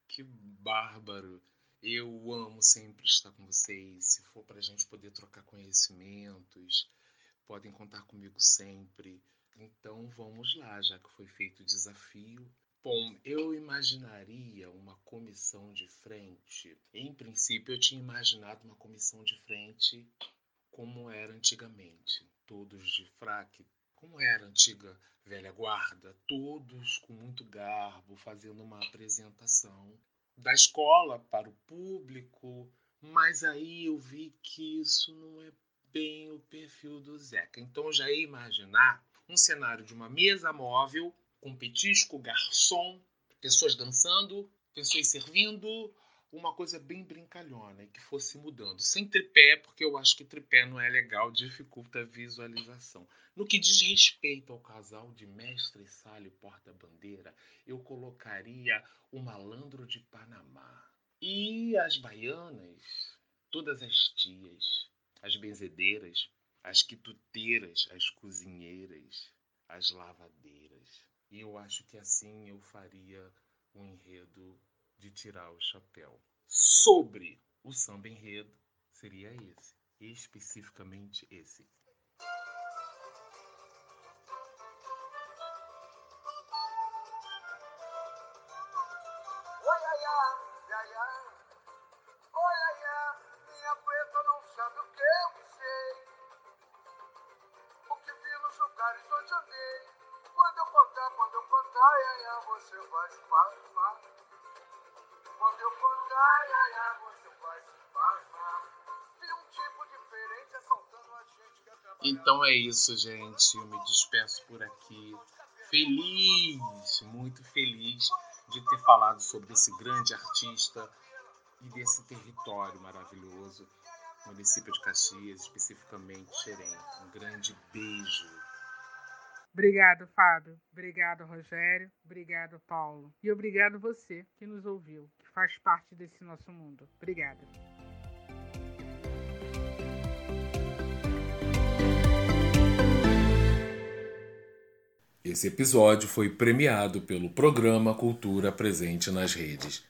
que bárbaro. Eu amo sempre estar com vocês. Se for para a gente poder trocar conhecimentos, podem contar comigo sempre. Então vamos lá, já que foi feito o desafio. Bom, eu imaginaria uma comissão de frente. Em princípio, eu tinha imaginado uma comissão de frente como era antigamente, todos de fraque, como era a antiga velha guarda, todos com muito garbo, fazendo uma apresentação da escola para o público, mas aí eu vi que isso não é bem o perfil do Zeca. Então já ia imaginar um cenário de uma mesa móvel com petisco, garçom, pessoas dançando, pessoas servindo, uma coisa bem brincalhona e que fosse mudando. Sem tripé, porque eu acho que tripé não é legal, dificulta a visualização. No que diz respeito ao casal de mestre Sala e porta-bandeira, eu colocaria o malandro de Panamá. E as baianas, todas as tias, as benzedeiras, as quituteiras, as cozinheiras, as lavadeiras. E eu acho que assim eu faria um enredo de tirar o chapéu. Sobre o samba enredo, seria esse, especificamente esse. É isso, gente. Eu me despeço por aqui. Feliz, muito feliz de ter falado sobre esse grande artista e desse território maravilhoso, município de Caxias, especificamente Xerém. Um grande beijo. Obrigado, Fábio. Obrigado, Rogério. Obrigado, Paulo. E obrigado você que nos ouviu, que faz parte desse nosso mundo. Obrigada. Esse episódio foi premiado pelo programa Cultura Presente nas Redes.